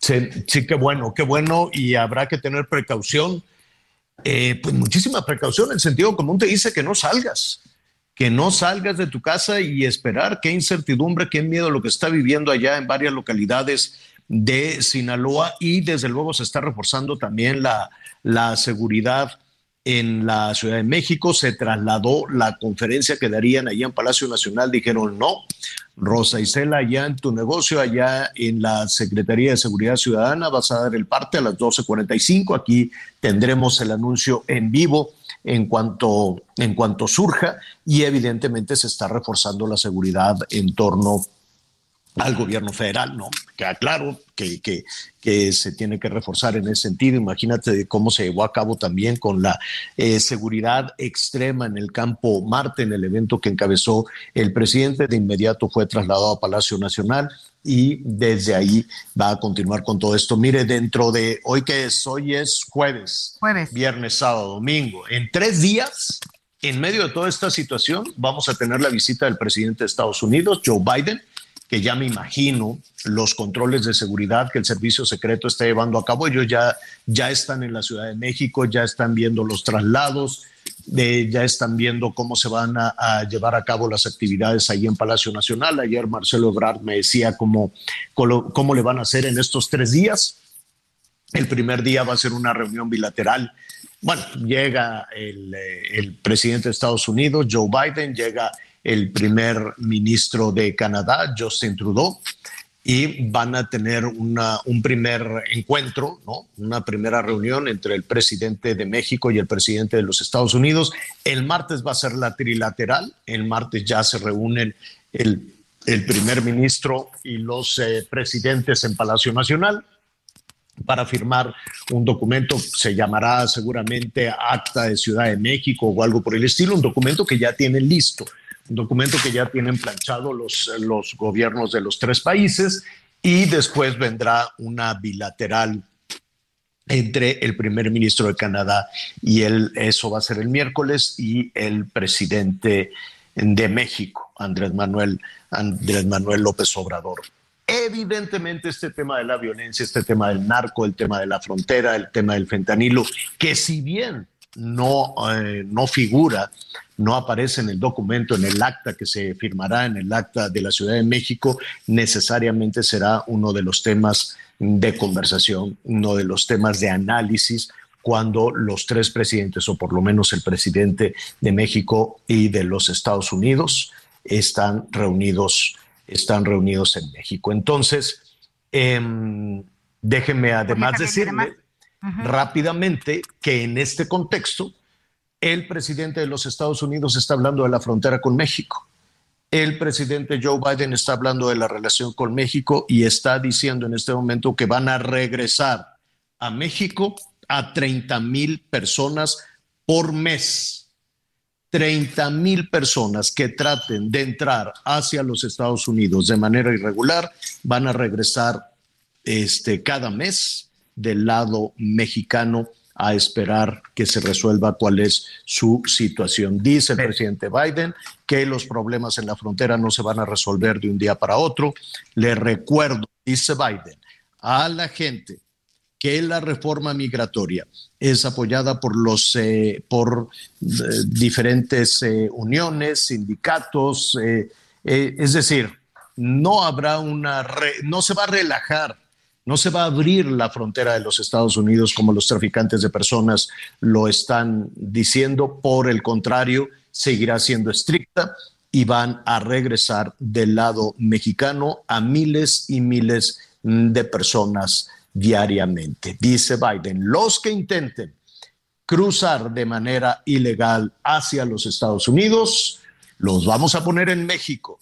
Sí, sí, qué bueno, qué bueno y habrá que tener precaución eh, pues muchísima precaución. El sentido común te dice que no salgas, que no salgas de tu casa y esperar. Qué incertidumbre, qué miedo lo que está viviendo allá en varias localidades de Sinaloa y desde luego se está reforzando también la, la seguridad en la Ciudad de México, se trasladó la conferencia que darían allá en Palacio Nacional, dijeron no, Rosa Isela, allá en tu negocio, allá en la Secretaría de Seguridad Ciudadana, vas a dar el parte a las 12.45, aquí tendremos el anuncio en vivo en cuanto, en cuanto surja y evidentemente se está reforzando la seguridad en torno al gobierno federal, ¿no? Queda claro que, que, que, se tiene que reforzar en ese sentido. Imagínate cómo se llevó a cabo también con la eh, seguridad extrema en el campo Marte, en el evento que encabezó el presidente. De inmediato fue trasladado a Palacio Nacional y desde ahí va a continuar con todo esto. Mire, dentro de hoy que es, hoy es jueves, jueves, viernes, sábado, domingo, en tres días. En medio de toda esta situación, vamos a tener la visita del presidente de Estados Unidos, Joe Biden, que ya me imagino los controles de seguridad que el servicio secreto está llevando a cabo. Ellos ya, ya están en la Ciudad de México, ya están viendo los traslados, eh, ya están viendo cómo se van a, llevar a cabo las actividades ahí en Palacio Nacional. Ayer Marcelo Ebrard me decía cómo, cómo, le van a hacer en estos tres días. El primer día va a ser una reunión bilateral bueno, llega el, eh, el, presidente de Estados Unidos, Joe Biden, llega el primer ministro de Canadá, Justin Trudeau, y van a tener una, un primer encuentro, ¿no? una primera reunión entre el presidente de México y el presidente de los Estados Unidos. El martes va a ser la trilateral, el martes ya se reúnen el, el primer ministro y los eh, presidentes en Palacio Nacional para firmar un documento, se llamará seguramente Acta de Ciudad de México o algo por el estilo, un documento que ya tienen listo documento que ya tienen planchado los, los gobiernos de los tres países y después vendrá una bilateral entre el primer ministro de Canadá y él, eso va a ser el miércoles, y el presidente de México, Andrés Manuel, Andrés Manuel López Obrador. Evidentemente este tema de la violencia, este tema del narco, el tema de la frontera, el tema del fentanilo, que si bien no, eh, no figura, no aparece en el documento, en el acta que se firmará en el acta de la Ciudad de México, necesariamente será uno de los temas de conversación, uno de los temas de análisis cuando los tres presidentes, o por lo menos el presidente de México y de los Estados Unidos, están reunidos, están reunidos en México. Entonces, eh, déjenme además decirle, rápidamente que en este contexto el presidente de los Estados Unidos está hablando de la frontera con México. El presidente Joe Biden está hablando de la relación con México y está diciendo en este momento que van a regresar a México a 30 mil personas por mes. 30 mil personas que traten de entrar hacia los Estados Unidos de manera irregular van a regresar este, cada mes del lado mexicano a esperar que se resuelva cuál es su situación. Dice el presidente Biden que los problemas en la frontera no se van a resolver de un día para otro. Le recuerdo, dice Biden, a la gente que la reforma migratoria es apoyada por los eh, por eh, diferentes eh, uniones, sindicatos, es decir, no habrá una no se va a relajar no se va a abrir la frontera de los Estados Unidos como los traficantes de personas lo están diciendo. Por el contrario, seguirá siendo estricta y van a regresar del lado mexicano a miles y miles de personas diariamente. Dice Biden, los que intenten cruzar de manera ilegal hacia los Estados Unidos, los vamos a poner en México.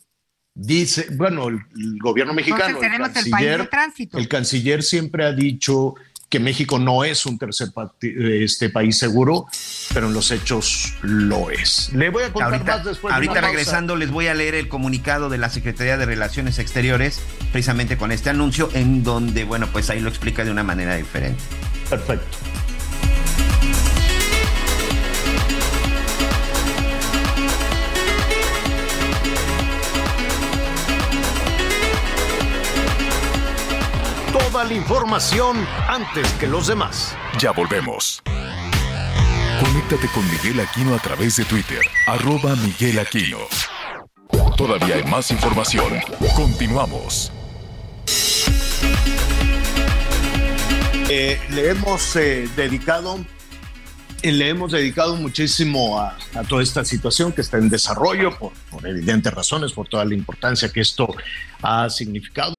Dice, bueno, el, gobierno mexicano, el canciller, el canciller siempre ha dicho que México no es un tercer este país seguro, pero en los hechos lo es. Le voy a contar ahorita, más después. Ahorita regresando les voy a leer el comunicado de la Secretaría de Relaciones Exteriores, precisamente con este anuncio, en donde, bueno, pues ahí lo explica de una manera diferente. Perfecto. La información antes que los demás. Ya volvemos. Conéctate con Miguel Aquino a través de Twitter, arroba Miguel Aquino. Todavía hay más información. Continuamos. Eh, le hemos eh, dedicado eh, le hemos dedicado muchísimo a, toda esta situación que está en desarrollo por, por evidentes razones, por toda la importancia que esto ha significado.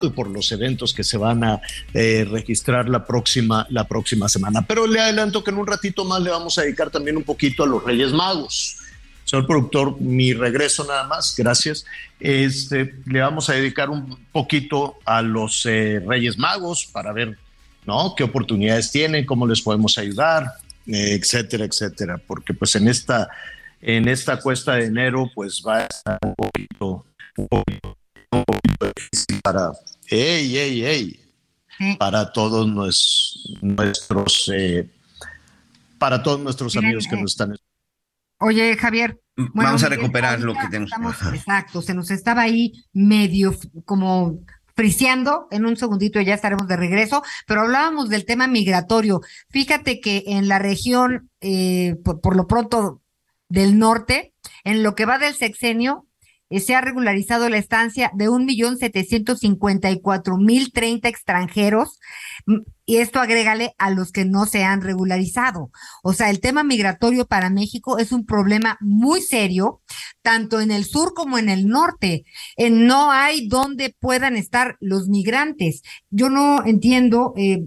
y por los eventos que se van a eh, registrar la próxima, la próxima semana. Pero le adelanto que en un ratito más le vamos a dedicar también un poquito a los Reyes Magos. Señor productor, mi regreso nada más, gracias. Este, le vamos a dedicar un poquito a los eh, Reyes Magos para ver ¿no? qué oportunidades tienen, cómo les podemos ayudar, etcétera, etcétera. Porque pues en esta, en esta cuesta de enero pues va a estar un poquito para, para todos nuestros, eh, para todos nuestros amigos que nos están Oye, Javier. Vamos a recuperar lo que tenemos. exacto, se nos estaba ahí medio como friseando. En un segundito ya estaremos de regreso, pero hablábamos del tema migratorio. Fíjate que en la región, eh, por, lo pronto del norte, en lo que va del sexenio, eh, se ha regularizado la estancia de un millón setecientos cincuenta y cuatro mil treinta extranjeros mm, y esto agrégale a los que no se han regularizado. O sea, el tema migratorio para México es un problema muy serio, tanto en el sur como en el norte. no hay donde puedan estar los migrantes. Yo no entiendo, eh,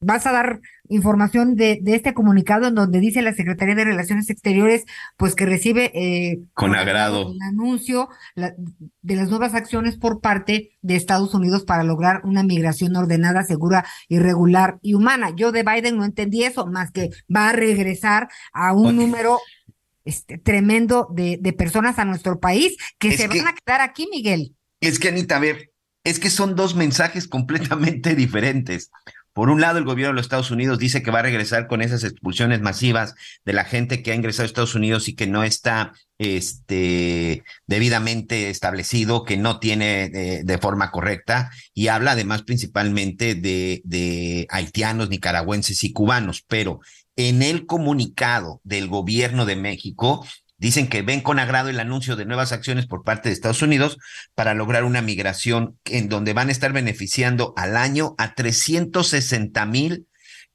vas a dar información de, de, este comunicado en donde dice la Secretaría de Relaciones Exteriores, pues que recibe eh, con agrado el anuncio de las nuevas acciones por parte de Estados Unidos para lograr una migración ordenada, segura, irregular y humana. Yo de Biden no entendí eso, más que va a regresar a un número este, tremendo de, de, personas a nuestro país que se van a quedar aquí, Miguel. Es que Anita, a ver, es que son dos mensajes completamente diferentes. Por un lado, el gobierno de los Estados Unidos dice que va a regresar con esas expulsiones masivas de la gente que ha ingresado a Estados Unidos y que no está este, debidamente establecido, que no tiene de, forma correcta, y habla además principalmente de haitianos, nicaragüenses y cubanos. Pero en el comunicado del gobierno de México Dicen que ven con agrado el anuncio de nuevas acciones por parte de Estados Unidos para lograr una migración en donde van a estar beneficiando al año a 360 mil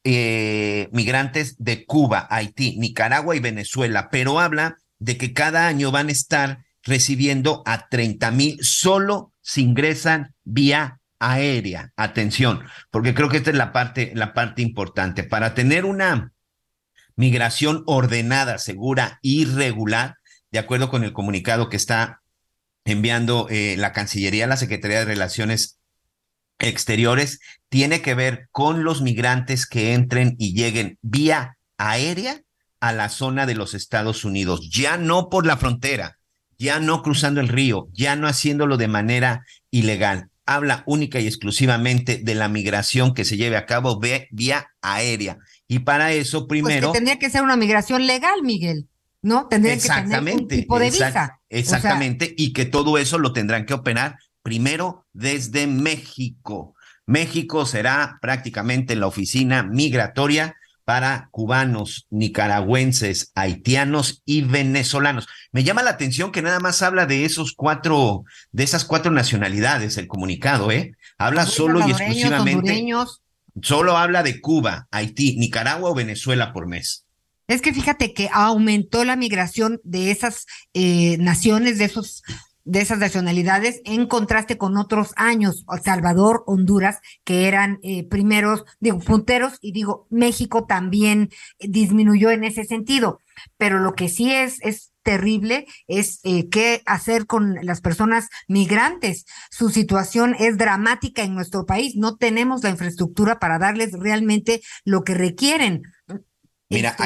eh, migrantes de Cuba, Haití, Nicaragua y Venezuela, pero habla de que cada año van a estar recibiendo a 30 mil solo si ingresan vía aérea. Atención, porque creo que esta es la parte, la parte importante. Para tener una migración ordenada, segura y regular, de acuerdo con el comunicado que está enviando eh, la Cancillería a la Secretaría de Relaciones Exteriores, tiene que ver con los migrantes que entren y lleguen vía aérea a la zona de los Estados Unidos, ya no por la frontera, ya no cruzando el río, ya no haciéndolo de manera ilegal. Habla única y exclusivamente de la migración que se lleve a cabo vía aérea. Y para eso pues primero... tendría que ser una migración legal, Miguel, ¿no? Tendría que tener un tipo de visa. Exactamente, y que todo eso lo tendrán que operar primero desde México. México será prácticamente la oficina migratoria para cubanos, nicaragüenses, haitianos y venezolanos. Me llama la atención que nada más habla de esos cuatro, de esas cuatro nacionalidades el comunicado, ¿eh? Habla solo y exclusivamente. Solo habla de Cuba, Haití, Nicaragua o Venezuela por mes. Es que fíjate que aumentó la migración de esas eh, naciones, de esos de esas nacionalidades en contraste con otros años, Salvador, Honduras, que eran eh, primeros, digo, punteros, y digo, México también disminuyó en ese sentido. Pero lo que sí es, es terrible es eh, qué hacer con las personas migrantes. Su situación es dramática en nuestro país. No tenemos la infraestructura para darles realmente lo que requieren. Mira, este,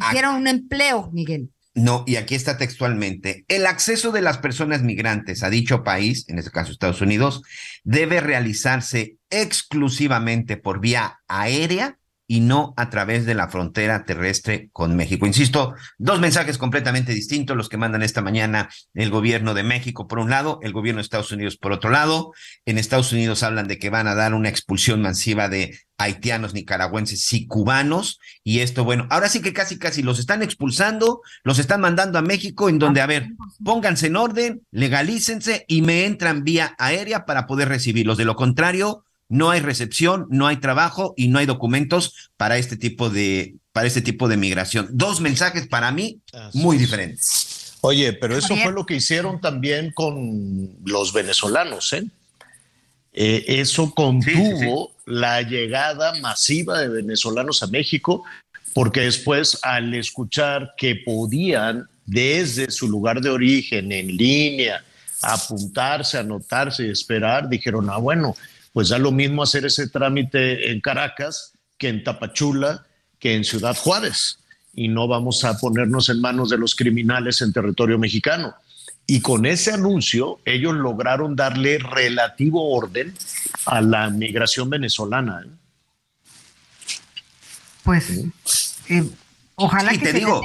aquí, un empleo, Miguel. No, y aquí está textualmente, el acceso de las personas migrantes a dicho país, en este caso Estados Unidos, debe realizarse exclusivamente por vía aérea y no a través de la frontera terrestre con México. Insisto, dos mensajes completamente distintos los que mandan esta mañana el gobierno de México por un lado, el gobierno de Estados Unidos por otro lado. En Estados Unidos hablan de que van a dar una expulsión masiva de haitianos, nicaragüenses y cubanos. Y esto, bueno, ahora sí que casi, casi los están expulsando, los están mandando a México, en donde, a ver, pónganse en orden, legalícense y me entran vía aérea para poder recibirlos. De lo contrario, no hay recepción, no hay trabajo y no hay documentos para este tipo de, para este tipo de migración. Dos mensajes para mí muy diferentes. Oye, pero eso fue lo que hicieron también con los venezolanos, ¿eh? eh eso contuvo la llegada masiva de venezolanos a México, porque después al escuchar que podían desde su lugar de origen en línea apuntarse, anotarse y esperar, dijeron, ah, bueno, pues da lo mismo hacer ese trámite en Caracas que en Tapachula, que en Ciudad Juárez. Y no vamos a ponernos en manos de los criminales en territorio mexicano. Y con ese anuncio, ellos lograron darle relativo orden a la migración venezolana. ¿eh? Pues eh, Ojalá que te digo,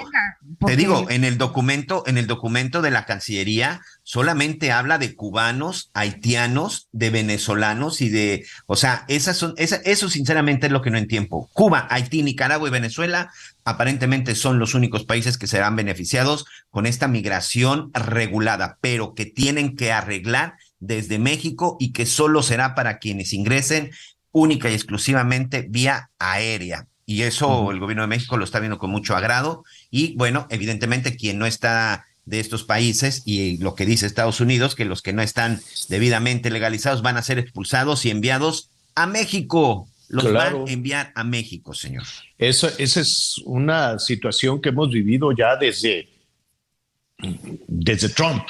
te digo, en el documento, en el documento de la Cancillería solamente habla de cubanos, haitianos, de venezolanos y de, o sea, esas son, eso sinceramente es lo que no entiendo. Cuba, Haití, Nicaragua y Venezuela aparentemente son los únicos países que serán beneficiados con esta migración regulada, pero que tienen que arreglar desde México y que solo será para quienes ingresen única y exclusivamente vía aérea y eso el gobierno de México lo está viendo con mucho agrado. Y bueno, evidentemente quien no está de estos países y lo que dice Estados Unidos, que los que no están debidamente legalizados van a ser expulsados y enviados a México. Los van a enviar a México, señor. Eso, esa es una situación que hemos vivido ya desde, desde Trump.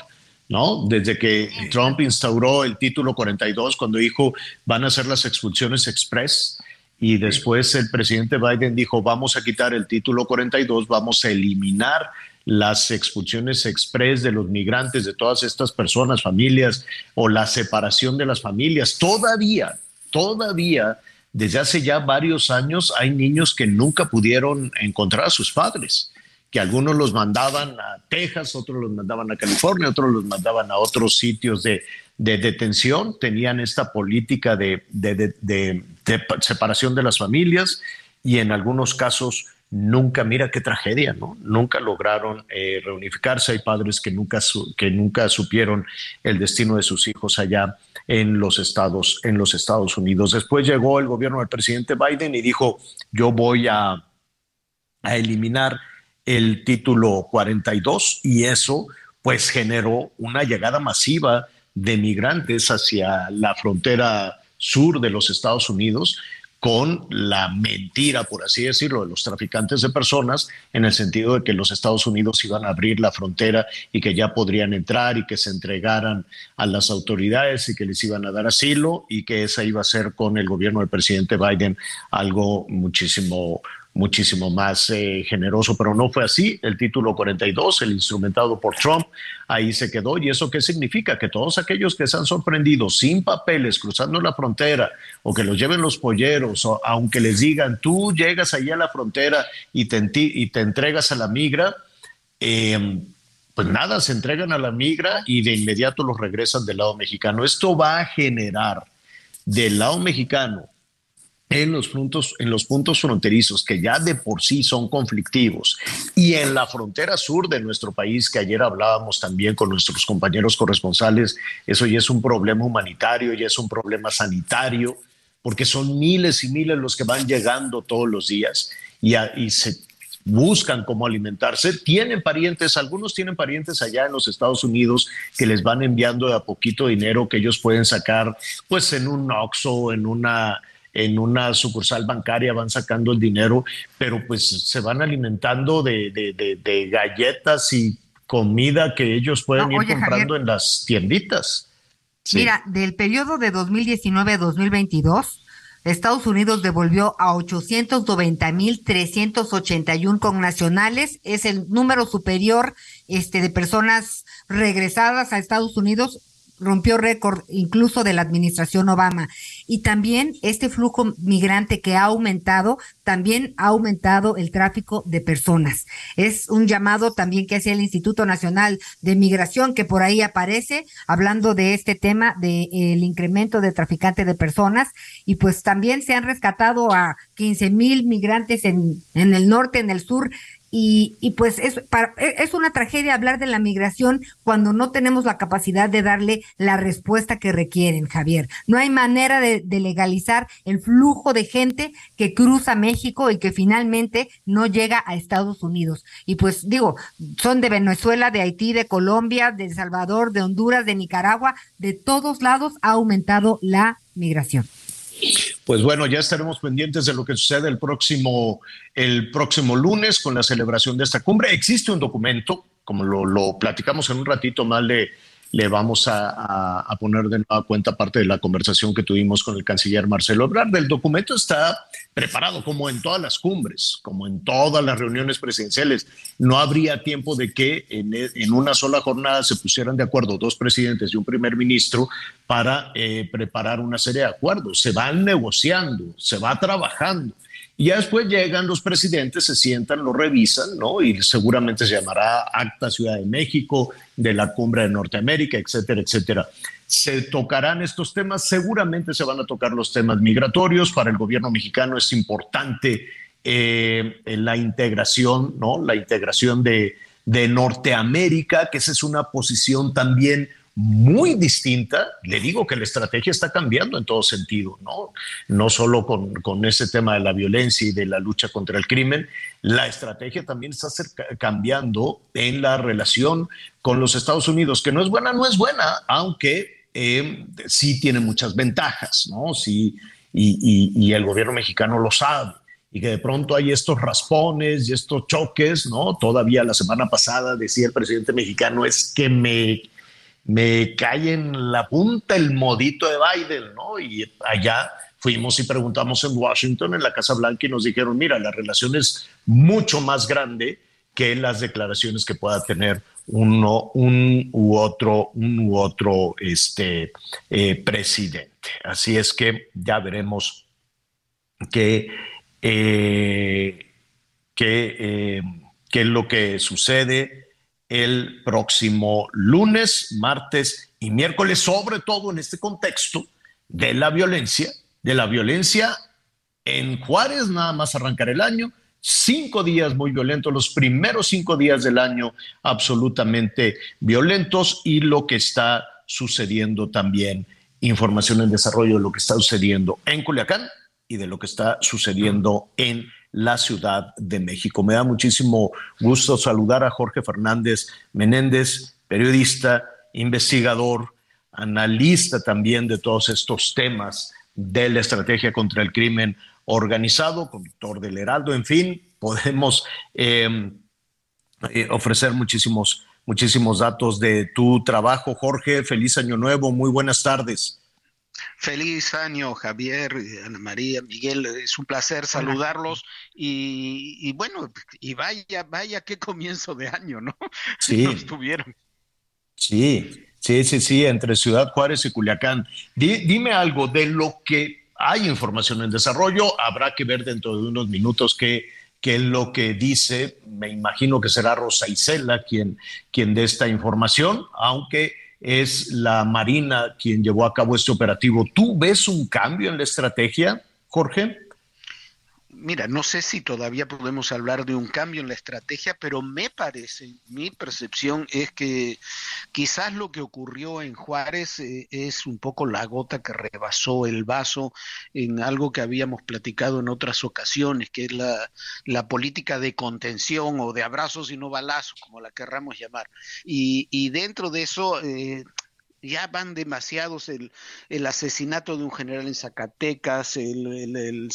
¿no? Desde que Trump instauró el título 42, cuando dijo van a ser las expulsiones express, y después el presidente Biden dijo, vamos a quitar el título 42, vamos a eliminar las expulsiones express de los migrantes, de todas estas personas, familias, o la separación de las familias. Todavía, todavía, desde hace ya varios años, hay niños que nunca pudieron encontrar a sus padres que algunos los mandaban a Texas, otros los mandaban a California, otros los mandaban a otros sitios de, detención, tenían esta política de, separación de las familias y en algunos casos nunca, mira qué tragedia, ¿no? Nunca lograron eh, reunificarse. Hay padres que nunca, que nunca supieron el destino de sus hijos allá en los Estados, en los Estados Unidos. Después llegó el gobierno del presidente Biden y dijo, yo voy a, a eliminar el título 42 y eso pues generó una llegada masiva de migrantes hacia la frontera sur de los Estados Unidos con la mentira, por así decirlo, de los traficantes de personas, en el sentido de que los Estados Unidos iban a abrir la frontera y que ya podrían entrar y que se entregaran a las autoridades y que les iban a dar asilo y que esa iba a ser con el gobierno del presidente Biden algo muchísimo muchísimo más eh, generoso, pero no fue así. El título 42, el instrumentado por Trump, ahí se quedó. ¿Y eso qué significa? Que todos aquellos que se han sorprendido sin papeles cruzando la frontera o que los lleven los polleros, o aunque les digan, tú llegas allí a la frontera y te, entregas a la migra, eh, pues nada, se entregan a la migra y de inmediato los regresan del lado mexicano. Esto va a generar del lado mexicano en los puntos, en los puntos fronterizos que ya de por sí son conflictivos y en la frontera sur de nuestro país, que ayer hablábamos también con nuestros compañeros corresponsales, eso ya es un problema humanitario, ya es un problema sanitario, porque son miles y miles los que van llegando todos los días y, se buscan cómo alimentarse, tienen parientes, algunos tienen parientes allá en los Estados Unidos que les van enviando de a poquito dinero que ellos pueden sacar pues en un Oxxo, en una en una sucursal bancaria van sacando el dinero, pero pues se van alimentando de, de, galletas y comida que ellos pueden ir comprando en las tienditas. Mira, del periodo de 2019 a 2022, Estados Unidos devolvió a 890.381 connacionales, es el número superior este, de personas regresadas a Estados Unidos rompió récord incluso de la administración Obama. Y también este flujo migrante que ha aumentado, también ha aumentado el tráfico de personas. Es un llamado también que hacía el Instituto Nacional de Migración, que por ahí aparece, hablando de este tema del incremento de traficantes de personas. Y pues también se han rescatado a 15 mil migrantes en, en el norte, en el sur, y, y pues es, para, e, es una tragedia hablar de la migración cuando no tenemos la capacidad de darle la respuesta que requieren, Javier. No hay manera de, de legalizar el flujo de gente que cruza México y que finalmente no llega a Estados Unidos. Y pues digo, son de Venezuela, de Haití, de Colombia, de El Salvador, de Honduras, de Nicaragua, de todos lados ha aumentado la migración. Pues bueno, ya estaremos pendientes de lo que sucede el próximo, el próximo lunes con la celebración de esta cumbre. Existe un documento, como lo, lo platicamos en un ratito más de le vamos a, poner de nueva cuenta parte de la conversación que tuvimos con el canciller Marcelo Ebrard. El documento está preparado como en todas las cumbres, como en todas las reuniones presidenciales. No habría tiempo de que en, en una sola jornada se pusieran de acuerdo dos presidentes y un primer ministro para eh, preparar una serie de acuerdos. Se van negociando, se va trabajando. Y ya después llegan los presidentes, se sientan, lo revisan, ¿no? Y seguramente se llamará Acta Ciudad de México, de la Cumbre de Norteamérica, etcétera, etcétera. Se tocarán estos temas, seguramente se van a tocar los temas migratorios. Para el gobierno mexicano es importante eh, la integración, ¿no? La integración de, de Norteamérica, que esa es una posición también muy distinta. Le digo que la estrategia está cambiando en todo sentido, ¿no? No solo con, con ese tema de la violencia y de la lucha contra el crimen, la estrategia también está cambiando en la relación con los Estados Unidos, que no es buena, no es buena, aunque eh, sí tiene muchas ventajas, ¿no? Sí, y, y el gobierno mexicano lo sabe y que de pronto hay estos raspones y estos choques, ¿no? Todavía la semana pasada decía el presidente mexicano, es que me me cae en la punta el modito de Biden, ¿no? Y allá fuimos y preguntamos en Washington, en la Casa Blanca, y nos dijeron, mira, la relación es mucho más grande que las declaraciones que pueda tener uno, un u otro, un u otro este, eh, presidente. Así es que ya veremos qué, eh, qué, eh, es lo que sucede el próximo lunes, martes y miércoles, sobre todo en este contexto de la violencia, de la violencia en Juárez, nada más arrancar el año, cinco días muy violentos, los primeros cinco días del año absolutamente violentos y lo que está sucediendo también, información en desarrollo de lo que está sucediendo en Culiacán y de lo que está sucediendo en la Ciudad de México. Me da muchísimo gusto saludar a Jorge Fernández Menéndez, periodista, investigador, analista también de todos estos temas de la estrategia contra el crimen organizado, conductor del Heraldo, en fin, podemos eh, eh, ofrecer muchísimos, muchísimos datos de tu trabajo. Jorge, feliz año nuevo, muy buenas tardes. Feliz año, Javier, Ana María, Miguel, es un placer saludarlos y, bueno, y vaya, vaya qué comienzo de año, ¿no? Sí. tuvieron. Sí, sí, sí, sí, entre Ciudad Juárez y Culiacán. dime algo de lo que hay información en desarrollo, habrá que ver dentro de unos minutos qué, qué es lo que dice, me imagino que será Rosa Isela quien, quien dé esta información, aunque es la Marina quien llevó a cabo este operativo. ¿Tú ves un cambio en la estrategia, Jorge? Mira, no sé si todavía podemos hablar de un cambio en la estrategia, pero me parece, mi percepción es que quizás lo que ocurrió en Juárez eh, es un poco la gota que rebasó el vaso en algo que habíamos platicado en otras ocasiones, que es la, la política de contención o de abrazos y no balazos, como la querramos llamar. Y, y dentro de eso... Eh, ya van demasiados el, el, asesinato de un general en Zacatecas, el, el,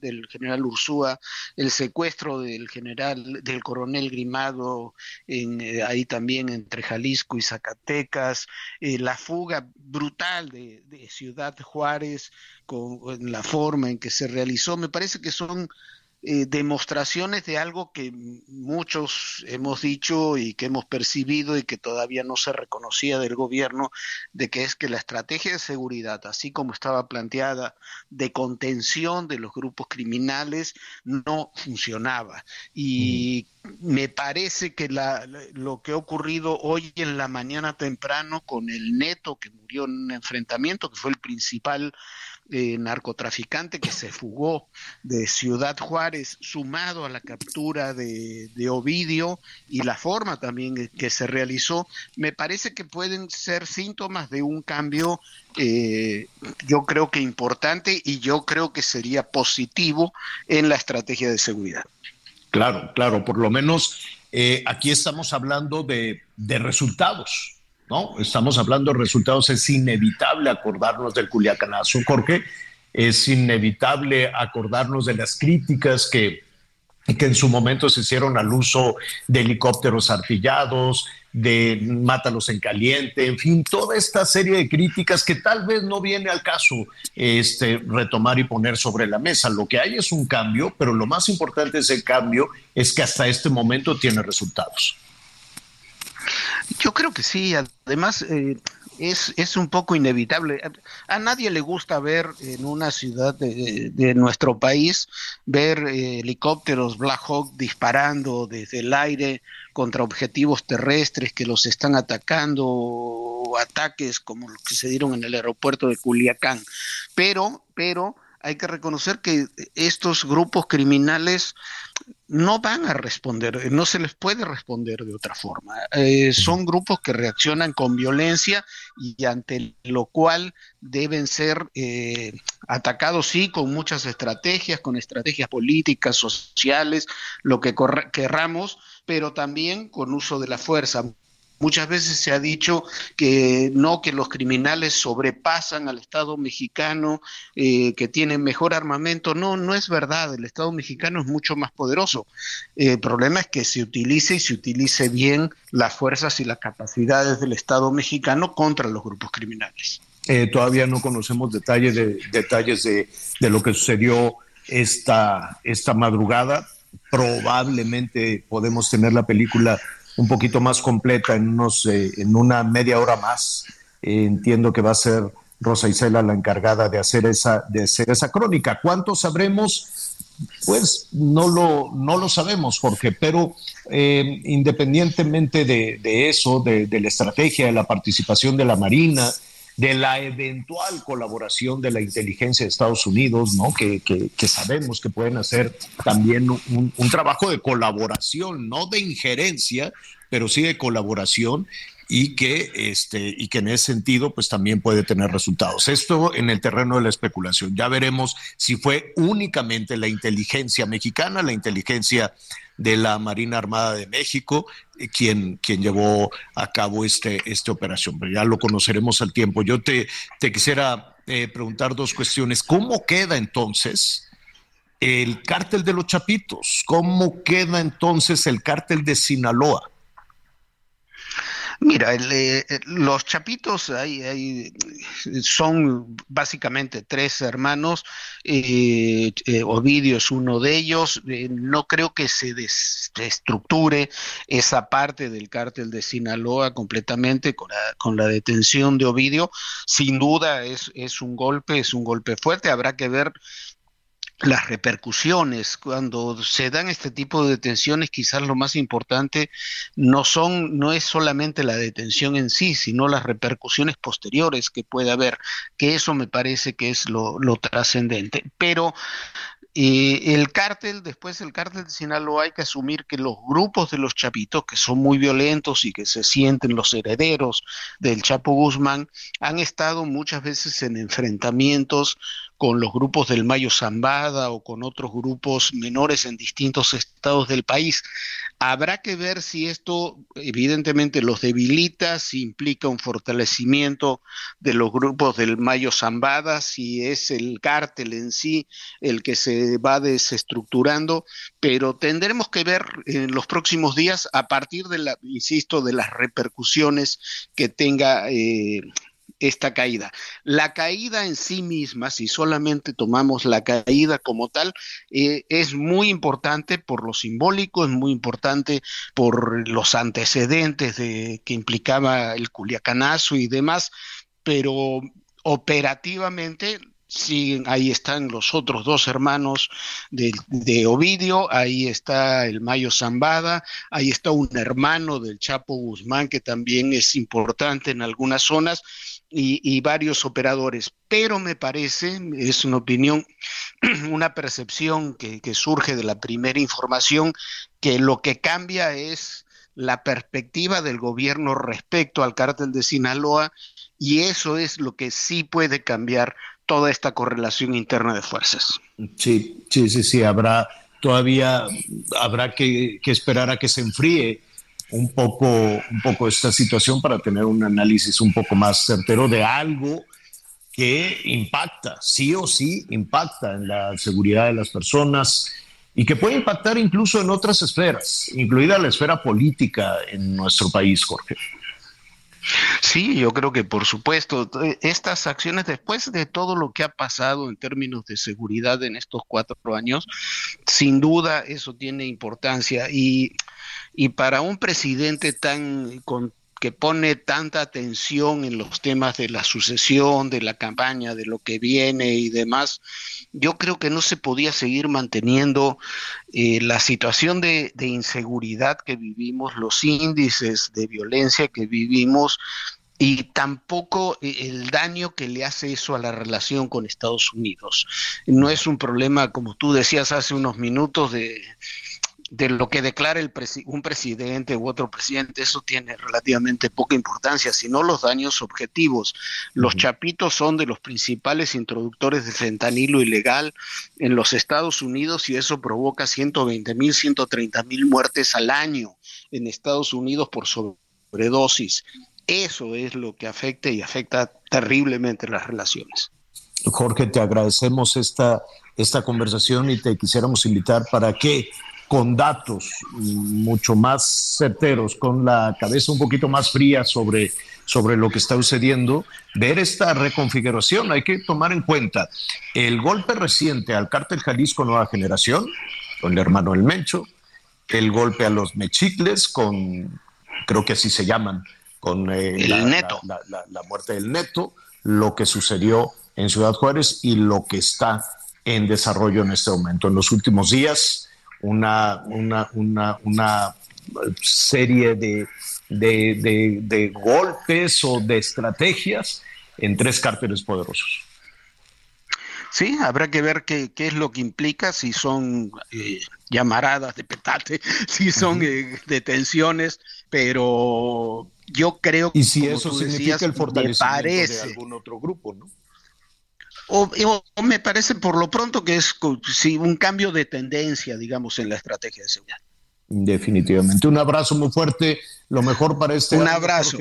del general Ursúa, el secuestro del general, del coronel Grimado, en, eh, ahí también entre Jalisco y Zacatecas, eh, la fuga brutal de, de Ciudad Juárez con la forma en que se realizó, me parece que son eh, demostraciones de algo que muchos hemos dicho y que hemos percibido y que todavía no se reconocía del gobierno, de que es que la estrategia de seguridad, así como estaba planteada de contención de los grupos criminales, no funcionaba. Y me parece que la, lo que ha ocurrido hoy en la mañana temprano con el neto que murió en un enfrentamiento, que fue el principal eh, narcotraficante que se fugó de Ciudad Juárez, sumado a la captura de, Ovidio y la forma también que se realizó, me parece que pueden ser síntomas de un cambio, eh, yo creo que importante y yo creo que sería positivo en la estrategia de seguridad. Claro, claro, por lo menos eh, aquí estamos hablando de, de resultados ¿no? Estamos hablando de resultados, es inevitable acordarnos del Culiacanazo, Jorge, es inevitable acordarnos de las críticas que, que en su momento se hicieron al uso de helicópteros artillados, de mátalos en caliente, en fin, toda esta serie de críticas que tal vez no viene al caso este, retomar y poner sobre la mesa. Lo que hay es un cambio, pero lo más importante de ese cambio es que hasta este momento tiene resultados. Yo creo que sí, además eh, es, es un poco inevitable. A, nadie le gusta ver en una ciudad de, nuestro país, ver eh, helicópteros Black Hawk disparando desde el aire contra objetivos terrestres que los están atacando, ataques como los que se dieron en el aeropuerto de Culiacán. Pero, pero hay que reconocer que estos grupos criminales no van a responder, no se les puede responder de otra forma. Eh, son grupos que reaccionan con violencia y ante lo cual deben ser eh, atacados, sí, con muchas estrategias, con estrategias políticas, sociales, lo que querramos, pero también con uso de la fuerza. Muchas veces se ha dicho que no, que los criminales sobrepasan al Estado mexicano, eh, que tienen mejor armamento. No, no es verdad. El Estado mexicano es mucho más poderoso. el problema es que se utilice y se utilice bien las fuerzas y las capacidades del Estado mexicano contra los grupos criminales. Eh, todavía no conocemos detalles de, detalles de, de lo que sucedió esta, esta madrugada. Probablemente podemos tener la película un poquito más completa en, unos, eh, en una media hora más. Eh, entiendo que va a ser Rosa Isela la encargada de hacer esa, de hacer esa crónica. ¿Cuánto sabremos? Pues no lo, no lo sabemos, Jorge, pero eh, independientemente de, eso, de, la estrategia, de la participación de la Marina, de la eventual colaboración de la inteligencia de Estados Unidos, ¿no? Que, que, sabemos que pueden hacer también un, un, trabajo de colaboración, no de injerencia, pero sí de colaboración y que, este, y que en ese sentido pues también puede tener resultados. Esto en el terreno de la especulación. Ya veremos si fue únicamente la inteligencia mexicana, la inteligencia de la Marina Armada de México, eh, quien, quien llevó a cabo este, esta operación. Pero ya lo conoceremos al tiempo. Yo te, quisiera eh, preguntar dos cuestiones. ¿Cómo queda entonces el cártel de los Chapitos? ¿Cómo queda entonces el cártel de Sinaloa? Mira, eh, eh, los chapitos hay, son básicamente tres hermanos. Eh, Ovidio es uno de ellos. no creo que se destructure esa parte del cártel de Sinaloa completamente con la, con la detención de Ovidio. Sin duda es, es un golpe, es un golpe fuerte. Habrá que ver las repercusiones cuando se dan este tipo de detenciones quizás lo más importante no son no es solamente la detención en sí sino las repercusiones posteriores que puede haber que eso me parece que es lo, trascendente. Pero y el cártel, después el cártel de Sinaloa, hay que asumir que los grupos de los chapitos, que son muy violentos y que se sienten los herederos del Chapo Guzmán, han estado muchas veces en enfrentamientos con los grupos del Mayo Zambada o con otros grupos menores en distintos estados del país. Habrá que ver si esto evidentemente los debilita, si implica un fortalecimiento de los grupos del Mayo Zambada, si es el cártel en sí el que se va desestructurando, pero tendremos que ver en los próximos días a partir de la, insisto, de las repercusiones que tenga eh, esta caída. La caída en sí misma, si solamente tomamos la caída como tal, eh, es muy importante por lo simbólico, es muy importante por los antecedentes de, que implicaba el culiacanazo y demás, pero operativamente sí, ahí están los otros dos hermanos de, de, Ovidio, ahí está el Mayo Zambada, ahí está un hermano del Chapo Guzmán que también es importante en algunas zonas y, varios operadores, pero me parece, es una opinión, una percepción que, surge de la primera información, que lo que cambia es la perspectiva del gobierno respecto al cártel de Sinaloa y eso es lo que sí puede cambiar toda esta correlación interna de fuerzas. Sí, sí, sí, sí, habrá todavía habrá que esperar a que se enfríe un poco, un poco esta situación para tener un análisis un poco más certero de algo que impacta, sí o sí impacta en la seguridad de las personas y que puede impactar incluso en otras esferas, incluida la esfera política en nuestro país, Jorge. Sí, yo creo que por supuesto, estas acciones después de todo lo que ha pasado en términos de seguridad en estos cuatro años, sin duda eso tiene importancia y y para un presidente tan que pone tanta atención en los temas de la sucesión, de la campaña, de lo que viene y demás, yo creo que no se podía seguir manteniendo eh, la situación de, de inseguridad que vivimos, los índices de violencia que vivimos y tampoco eh, el daño que le hace eso a la relación con Estados Unidos. No es un problema, como tú decías hace unos minutos, de de lo que declara el un presidente u otro presidente, eso tiene relativamente poca importancia, sino los daños objetivos. Los chapitos son de los principales introductores de fentanilo ilegal en los Estados Unidos y eso provoca 120 mil, 130 mil muertes al año en Estados Unidos por sobredosis. Eso es lo que afecta y afecta terriblemente las relaciones. Jorge, te agradecemos esta, esta conversación y te quisiéramos invitar para que con datos mucho más certeros, con la cabeza un poquito más fría sobre, sobre lo que está sucediendo, ver esta reconfiguración. Hay que tomar en cuenta el golpe reciente al cártel Jalisco Nueva Generación, con el hermano El Mencho, el golpe a los Mechicles, con, creo que así se llaman, con eh, el neto. La, la muerte del neto, lo que sucedió en Ciudad Juárez y lo que está en desarrollo en este momento. En los últimos días, una, una, una, una serie de, de, de, golpes o de estrategias en tres cárteles poderosos. Sí, habrá que ver qué, qué, es lo que implica, si son eh, llamaradas de petate, si son eh, detenciones, pero yo creo que... Y si eso significa el fortalecimiento de algún otro grupo, ¿no? O, me parece por lo pronto que es sí, un cambio de tendencia, digamos, en la estrategia de seguridad. Definitivamente. Un abrazo muy fuerte. Lo mejor para este. Un abrazo.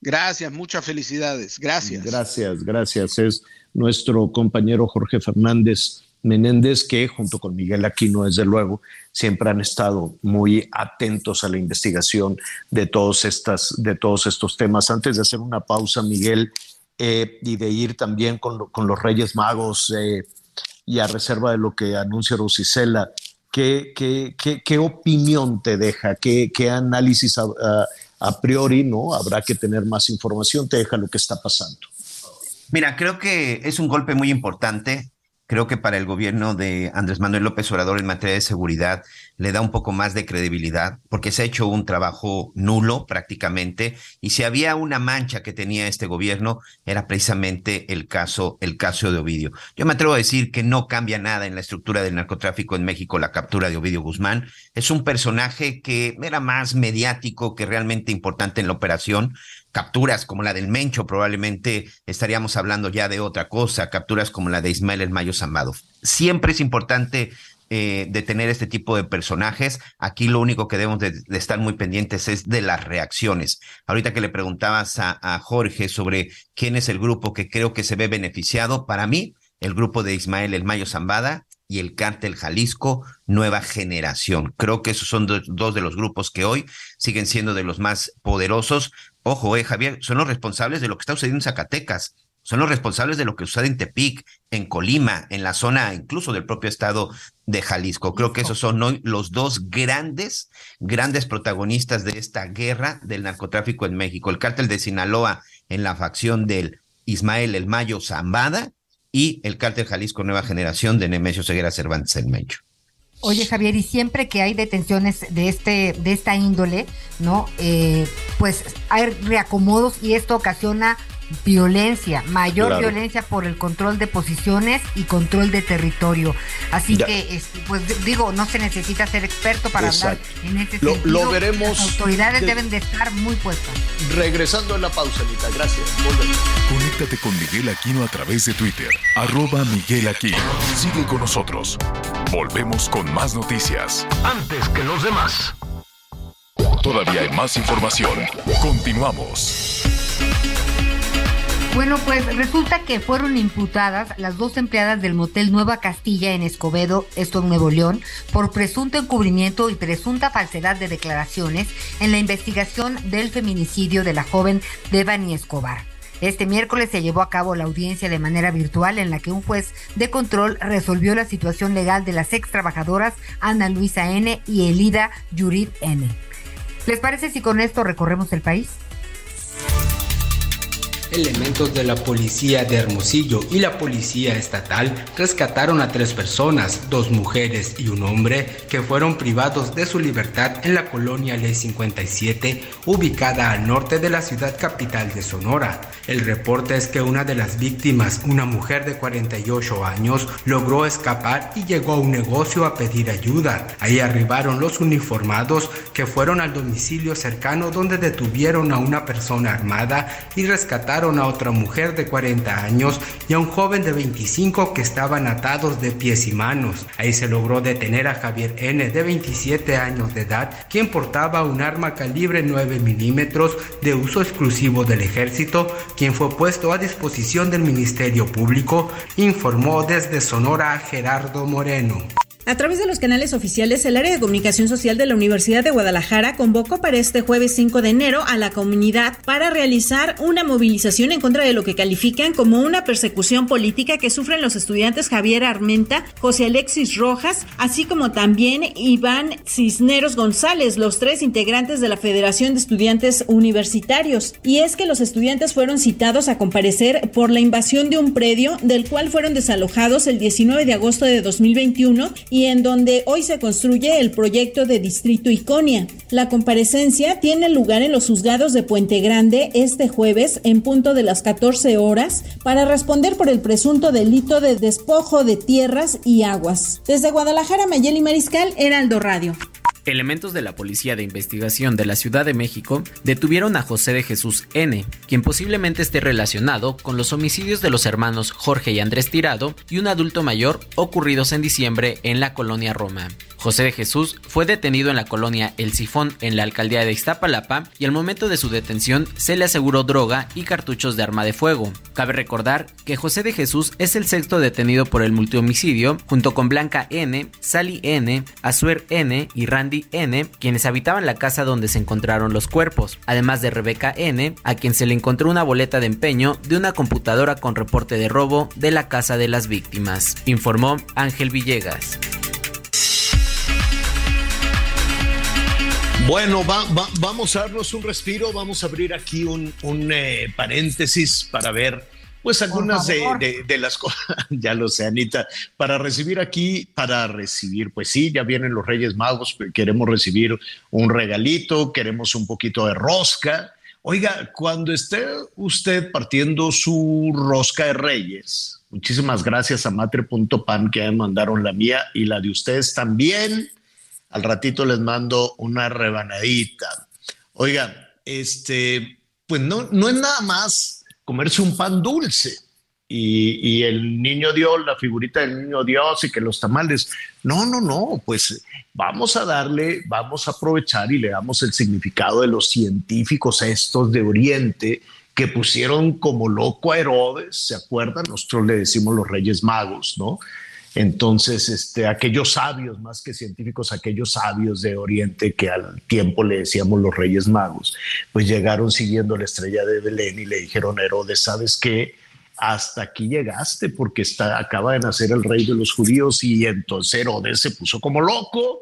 Gracias, muchas felicidades. Gracias. Gracias, gracias. Es nuestro compañero Jorge Fernández Menéndez, que junto con Miguel Aquino, desde luego, siempre han estado muy atentos a la investigación de todos, estas, de todos estos temas. Antes de hacer una pausa, Miguel, eh, y de ir también con, los Reyes Magos eh, y a reserva de lo que anuncia Rosicela, ¿qué, qué, qué, opinión te deja? ¿Qué, qué análisis a, priori, no? Habrá que tener más información, te deja lo que está pasando. Mira, creo que es un golpe muy importante creo que para el gobierno de Andrés Manuel López Obrador en materia de seguridad le da un poco más de credibilidad, porque se ha hecho un trabajo nulo prácticamente, y si había una mancha que tenía este gobierno, era precisamente el caso, el caso de Ovidio. Yo me atrevo a decir que no cambia nada en la estructura del narcotráfico en México la captura de Ovidio Guzmán. Es un personaje que era más mediático que realmente importante en la operación capturas como la del Mencho, probablemente estaríamos hablando ya de otra cosa, capturas como la de Ismael El Mayo Zambado. Siempre es importante eh, de tener este tipo de personajes. Aquí lo único que debemos de, estar muy pendientes es de las reacciones. Ahorita que le preguntabas a, a, Jorge sobre quién es el grupo que creo que se ve beneficiado, para mí, el grupo de Ismael El Mayo Zambada y el cártel Jalisco Nueva Generación. Creo que esos son dos de los grupos que hoy siguen siendo de los más poderosos. Ojo, eh, Javier, son los responsables de lo que está sucediendo en Zacatecas son los responsables de lo que sucede en Tepic, en Colima, en la zona incluso del propio estado de Jalisco. Creo que esos son hoy los dos grandes, grandes protagonistas de esta guerra del narcotráfico en México. El cártel de Sinaloa en la facción del Ismael El Mayo Zambada y el cártel Jalisco Nueva Generación de Nemesio Ceguera Cervantes El Mencho. Oye Javier, y siempre que hay detenciones de este, de esta índole, ¿no? Eh, pues hay reacomodos y esto ocasiona violencia, mayor violencia por el control de posiciones y control de territorio. Así que, este, pues digo, no se necesita ser experto para hablar en este lo, sentido. Lo veremos. Las autoridades deben de estar muy puestas. Regresando en la pausa, Anita. Gracias. Conéctate con Miguel Aquino a través de Twitter. Arroba Miguel Aquino. Sigue con nosotros. Volvemos con más noticias. Antes que los demás. Todavía hay más información. Continuamos. Bueno, pues resulta que fueron imputadas las dos empleadas del motel Nueva Castilla en Escobedo, esto en Nuevo León, por presunto encubrimiento y presunta falsedad de declaraciones en la investigación del feminicidio de la joven Devani Escobar. Este miércoles se llevó a cabo la audiencia de manera virtual en la que un juez de control resolvió la situación legal de las ex trabajadoras Ana Luisa N. y Elida Yurid N. ¿Les parece si con esto recorremos el país? Elementos de la policía de Hermosillo y la policía estatal rescataron a tres personas, dos mujeres y un hombre, que fueron privados de su libertad en la colonia Ley 57, ubicada al norte de la ciudad capital de Sonora. El reporte es que una de las víctimas, una mujer de 48 años, logró escapar y llegó a un negocio a pedir ayuda. Ahí arribaron los uniformados que fueron al domicilio cercano donde detuvieron a una persona armada y rescataron a otra mujer de 40 años y a un joven de 25 que estaban atados de pies y manos. Ahí se logró detener a Javier N. de 27 años de edad, quien portaba un arma calibre 9 milímetros de uso exclusivo del ejército, quien fue puesto a disposición del Ministerio Público, informó desde Sonora Gerardo Moreno. A través de los canales oficiales, el área de comunicación social de la Universidad de Guadalajara convocó para este jueves 5 de enero a la comunidad para realizar una movilización en contra de lo que califican como una persecución política que sufren los estudiantes Javier Armenta, José Alexis Rojas, así como también Iván Cisneros González, los tres integrantes de la Federación de Estudiantes Universitarios. Y es que los estudiantes fueron citados a comparecer por la invasión de un predio del cual fueron desalojados el 19 de agosto de 2021 y y en donde hoy se construye el proyecto de Distrito Iconia. La comparecencia tiene lugar en los juzgados de Puente Grande este jueves en punto de las 14 horas para responder por el presunto delito de despojo de tierras y aguas. Desde Guadalajara, Mayeli Mariscal, Heraldo Radio. Elementos de la Policía de Investigación de la Ciudad de México detuvieron a José de Jesús N., quien posiblemente esté relacionado con los homicidios de los hermanos Jorge y Andrés Tirado y un adulto mayor ocurridos en diciembre en la colonia Roma. José de Jesús fue detenido en la colonia El Sifón en la alcaldía de Iztapalapa y al momento de su detención se le aseguró droga y cartuchos de arma de fuego. Cabe recordar que José de Jesús es el sexto detenido por el multihomicidio junto con Blanca N, Sally N, Azuer N y Randy N, quienes habitaban la casa donde se encontraron los cuerpos, además de Rebeca N, a quien se le encontró una boleta de empeño de una computadora con reporte de robo de la casa de las víctimas, informó Ángel Villegas. Bueno, vamos a darnos un respiro, vamos a abrir aquí un, eh, paréntesis para ver pues algunas de, de, las cosas, ya lo sé, Anita, para recibir aquí, para recibir, pues sí, ya vienen los Reyes Magos, queremos recibir un regalito, queremos un poquito de rosca. Oiga, cuando esté usted partiendo su rosca de Reyes, muchísimas gracias a matre.pan que me mandaron la mía y la de ustedes también. Al ratito les mando una rebanadita. Oiga, este, pues no, no es nada más comerse un pan dulce y, el niño Dios, la figurita del niño Dios y que los tamales. No, no, no, pues vamos a darle, vamos a aprovechar y le damos el significado de los científicos estos de Oriente que pusieron como loco a Herodes, ¿se acuerdan? Nosotros le decimos los Reyes Magos, ¿no? Entonces, este, aquellos sabios, más que científicos, aquellos sabios de Oriente que al tiempo le decíamos los Reyes Magos, pues llegaron siguiendo la estrella de Belén y le dijeron a Herodes, ¿sabes qué? Hasta aquí llegaste porque está, acaba de nacer el rey de los judíos y entonces Herodes se puso como loco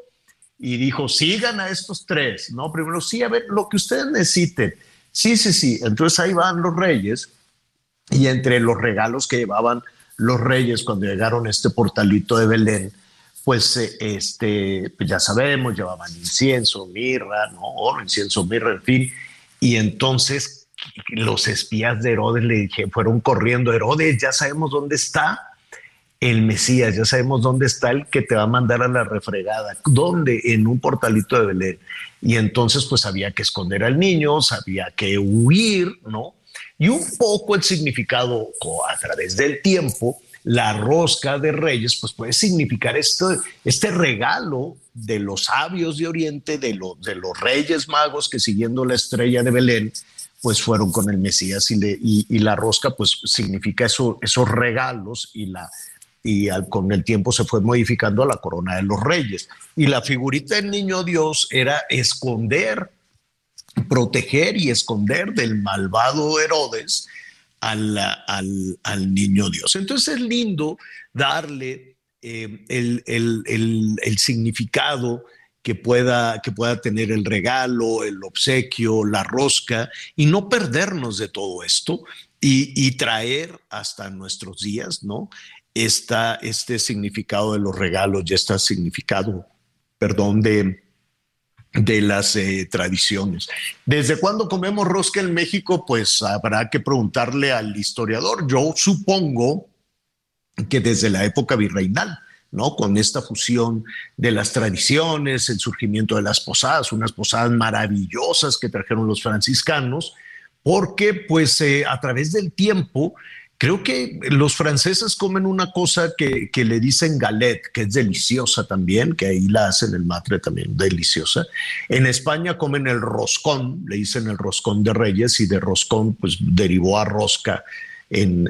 y dijo, sigan a estos tres, ¿no? Primero, sí, a ver, lo que ustedes necesiten. Sí, sí, sí. Entonces ahí van los reyes y entre los regalos que llevaban los reyes cuando llegaron a este portalito de Belén, pues, eh, este, pues ya sabemos, llevaban incienso, mirra, ¿no? oro, incienso, mirra, en fin. Y entonces los espías de Herodes le dije, fueron corriendo, Herodes, ya sabemos dónde está el Mesías, ya sabemos dónde está el que te va a mandar a la refregada, ¿dónde? En un portalito de Belén. Y entonces pues había que esconder al niño, había que huir, ¿no? Y un poco el significado a través del tiempo, la rosca de reyes, pues puede significar este, este regalo de los sabios de Oriente, de, de los reyes magos que siguiendo la estrella de Belén, pues fueron con el Mesías y, la rosca pues significa eso, esos regalos y la y con el tiempo se fue modificando a la corona de los reyes. Y la figurita del niño Dios era esconder proteger y esconder del malvado Herodes al, al, niño Dios. Entonces es lindo darle eh, el, el, significado que pueda, que pueda tener el regalo, el obsequio, la rosca, y no perdernos de todo esto y, y traer hasta nuestros días, ¿no? Esta, este significado de los regalos y este significado, perdón, de, de las eh, tradiciones. ¿Desde cuándo comemos rosca en México? Pues habrá que preguntarle al historiador. Yo supongo que desde la época virreinal, ¿no? Con esta fusión de las tradiciones, el surgimiento de las posadas, unas posadas maravillosas que trajeron los franciscanos, porque pues eh, a través del tiempo Creo que los franceses comen una cosa que, le dicen galette, que es deliciosa también, que ahí la hacen el matre también, deliciosa. En España comen el roscón, le dicen el roscón de reyes y de roscón pues derivó a rosca en,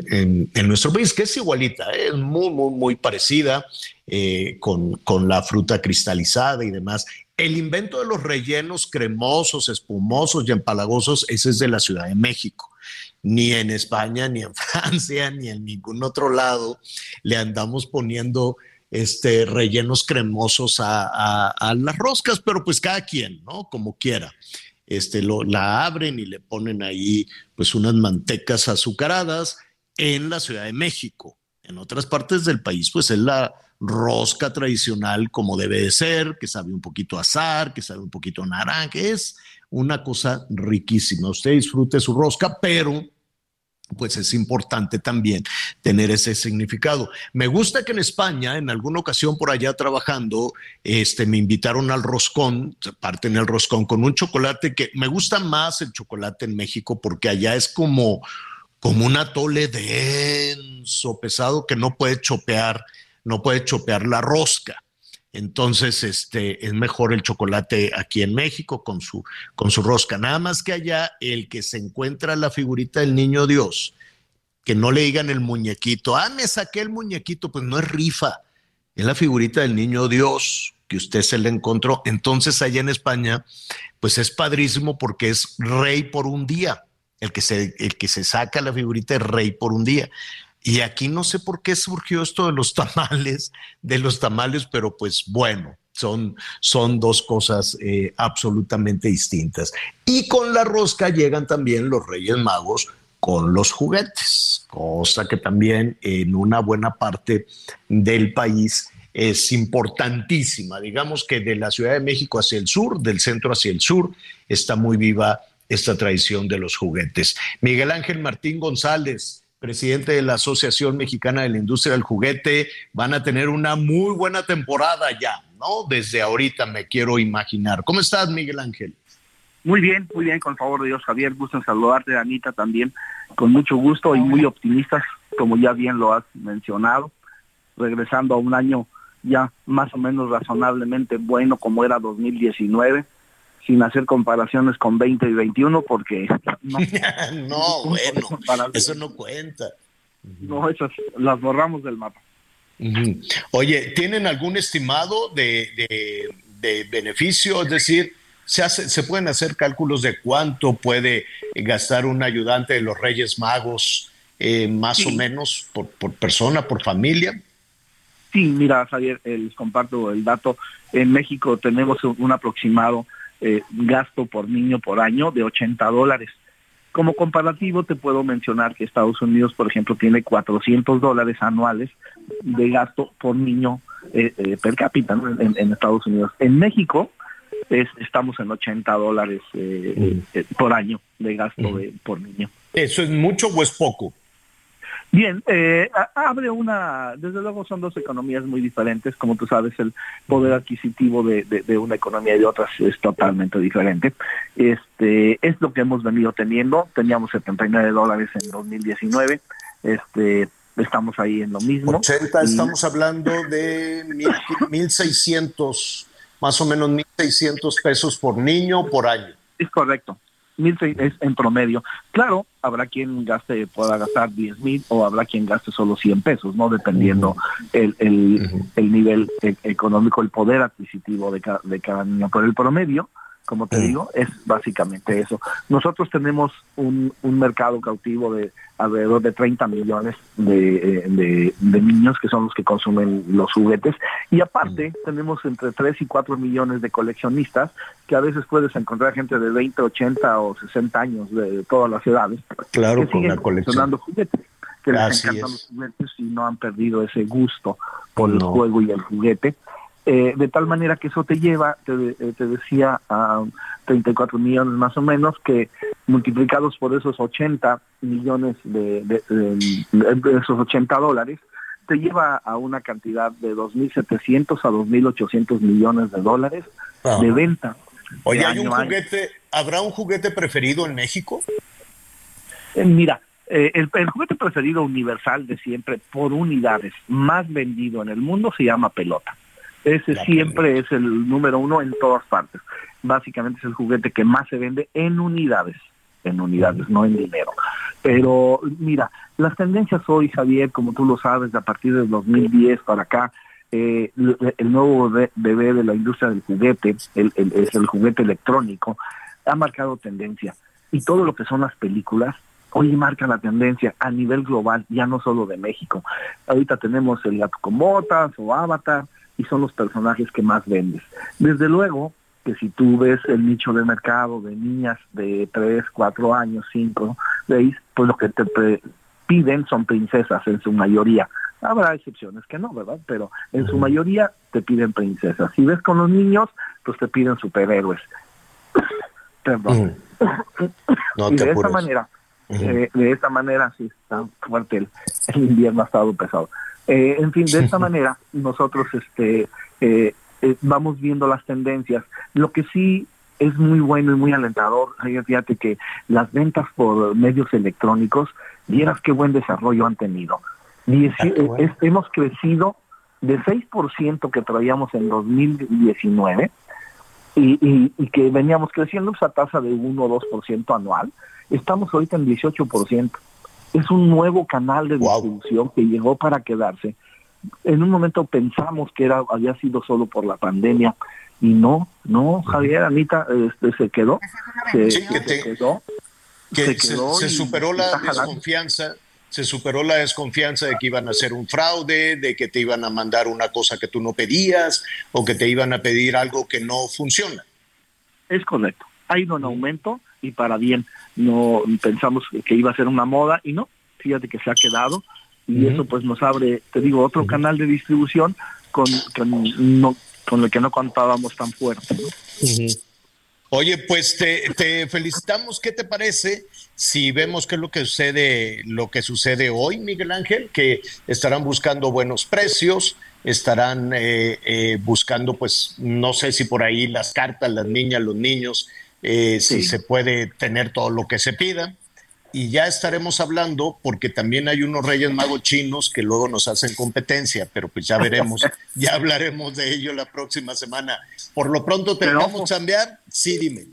nuestro país, que es igualita, ¿eh? es muy, muy, muy parecida eh, con, con la fruta cristalizada y demás. El invento de los rellenos cremosos, espumosos y empalagosos, ese es de la Ciudad de México ni en España, ni en Francia, ni en ningún otro lado le andamos poniendo este, rellenos cremosos a, las roscas, pero pues cada quien, ¿no? Como quiera. Este, lo, la abren y le ponen ahí pues unas mantecas azucaradas en la Ciudad de México. En otras partes del país pues es la rosca tradicional como debe de ser, que sabe un poquito azar, que sabe un poquito es una cosa riquísima. Usted disfrute su rosca, pero pues es importante también tener ese significado. Me gusta que en España, en alguna ocasión por allá trabajando, este, me invitaron al roscón, parten el roscón con un chocolate que me gusta más el chocolate en México porque allá es como, como un atole denso, pesado que no puede chopear, no puede chopear la rosca. Entonces, este, es mejor el chocolate aquí en México con su, con su rosca. Nada más que allá, el que se encuentra la figurita del niño Dios, que no le digan el muñequito, ah, me saqué el muñequito, pues no es rifa, es la figurita del niño Dios que usted se le encontró. Entonces, allá en España, pues es padrísimo porque es rey por un día. El que se, el que se saca la figurita es rey por un día. Y aquí no sé por qué surgió esto de los tamales, de los tamales, pero pues bueno, son, son dos cosas eh, absolutamente distintas. Y con la rosca llegan también los Reyes Magos con los juguetes. cosa que también en una buena parte del país es importantísima. Digamos que de la Ciudad de México hacia el sur, del centro hacia el sur, está muy viva esta tradición de los juguetes. Miguel Ángel Martín González, presidente de la Asociación Mexicana de la Industria del Juguete, van a tener una muy buena temporada ya, ¿no? Desde ahorita me quiero imaginar. ¿Cómo estás, Miguel Ángel? Muy bien, muy bien, con favor de Dios, Javier. Gusto saludarte, Anita, también, con mucho gusto y muy optimistas, como ya bien lo has mencionado, regresando a un año ya más o menos razonablemente bueno como era 2019, sin hacer comparaciones con 20 y 21, porque no, bueno, eso no cuenta. No, esas las borramos del mapa. Oye, ¿tienen algún estimado de, de, beneficio? Es decir, ¿se, hace, ¿se pueden hacer cálculos de cuánto puede gastar un ayudante de los Reyes Magos, eh, más o menos, por, por persona, por familia? Sí, mira, Javier, eh, les comparto el dato. En México tenemos un aproximado eh, gasto por niño por año de 80 dólares. Como comparativo te puedo mencionar que Estados Unidos, por ejemplo, tiene 400 dólares anuales de gasto por niño eh, per cápita en, Estados Unidos. En México es, estamos en 80 dólares por año de gasto por niño. ¿Eso es mucho o es poco? Bien, eh, abre una, desde luego son dos economías muy diferentes, como tú sabes, el poder adquisitivo de, de, una economía y de otras es totalmente diferente. Este, es lo que hemos venido teniendo, teníamos 79 dólares en 2019, este, estamos ahí en lo mismo. 80, estamos hablando de 1.600, más o menos 1.600 pesos por niño por año. Es correcto mil es en promedio. Claro, habrá quien gaste, pueda gastar diez mil o habrá quien gaste solo 100 pesos, ¿no? Dependiendo el, el, nivel e, económico, el poder adquisitivo de cada, de cada niño. Pero el promedio como te digo, es básicamente eso. Nosotros tenemos un, un mercado cautivo de alrededor de 30 millones de, eh, de, niños que son los que consumen los juguetes. Y aparte tenemos entre 3 y 4 millones de coleccionistas que a veces puedes encontrar gente de 20, 80 o 60 años de, todas las edades claro, que siguen coleccionando juguetes que les encantan los juguetes y no han perdido ese gusto por el juego y el juguete eh, de tal manera que eso te lleva, te, eh, te, decía, a 34 millones más o menos, que multiplicados por esos 80 millones de, esos 80 dólares, te lleva a una cantidad de 2.700 a 2.800 millones de dólares de venta. Oye, ¿hay un juguete, ¿habrá un juguete preferido en México? Eh, mira, el, el, juguete preferido universal de siempre por unidades más vendido en el mundo se llama pelota. Ese siempre es el número uno en todas partes. Básicamente es el juguete que más se vende en unidades, en unidades, no en dinero. Pero mira, las tendencias hoy, Javier, como tú lo sabes, a partir del 2010 para acá, eh, el, nuevo bebé de la industria del juguete, el, es el juguete electrónico, ha marcado tendencia. Y todo lo que son las películas, hoy marca la tendencia a nivel global, ya no solo de México. Ahorita tenemos el gato con botas o Avatar, y son los personajes que más vendes. Desde luego que si tú ves el nicho de mercado de niñas de 3, 4 años, 5, 6, pues lo que te piden son princesas en su mayoría. Habrá excepciones que no, ¿verdad? Pero en su mayoría te piden princesas. Si ves con los niños, pues te piden superhéroes. Perdón. y de esa manera, eh, de esta manera sí está fuerte el, el invierno ha estado pesado. Eh, en fin, de esta manera nosotros este, eh, eh, vamos viendo las tendencias. Lo que sí es muy bueno y muy alentador, fíjate que las ventas por medios electrónicos, vieras qué buen desarrollo han tenido. Y ah, hemos crecido de 6% que traíamos en 2019 y, y, que veníamos creciendo esa tasa de 1 o 2% anual, estamos ahorita en 18% es un nuevo canal de distribución que llegó para quedarse. En un momento pensamos que era había sido solo por la pandemia y no, no, Javier, Anita, este, se quedó, se, quedó, se, superó la desconfianza, se superó la desconfianza de que iban a hacer un fraude, de que te iban a mandar una cosa que tú no pedías o que te iban a pedir algo que no funciona. Es correcto. Ha ido en aumento y para bien. No pensamos que iba a ser una moda y no. fíjate que se ha quedado y eso pues nos abre, te digo, otro canal de distribución con, no, con el que no contábamos tan fuerte. Oye, pues te, te, felicitamos. ¿Qué te parece si vemos qué es lo que sucede, lo que sucede hoy, Miguel Ángel? Que estarán buscando buenos precios, estarán eh, eh, buscando, pues, no sé si por ahí las cartas, las niñas, los niños, eh, si se puede tener todo lo que se pida y ya estaremos hablando porque también hay unos Reyes Magos chinos que luego nos hacen competencia, pero pues ya veremos, ya hablaremos de ello la próxima semana. Por lo pronto, ¿te vamos a cambiar? Sí, dime.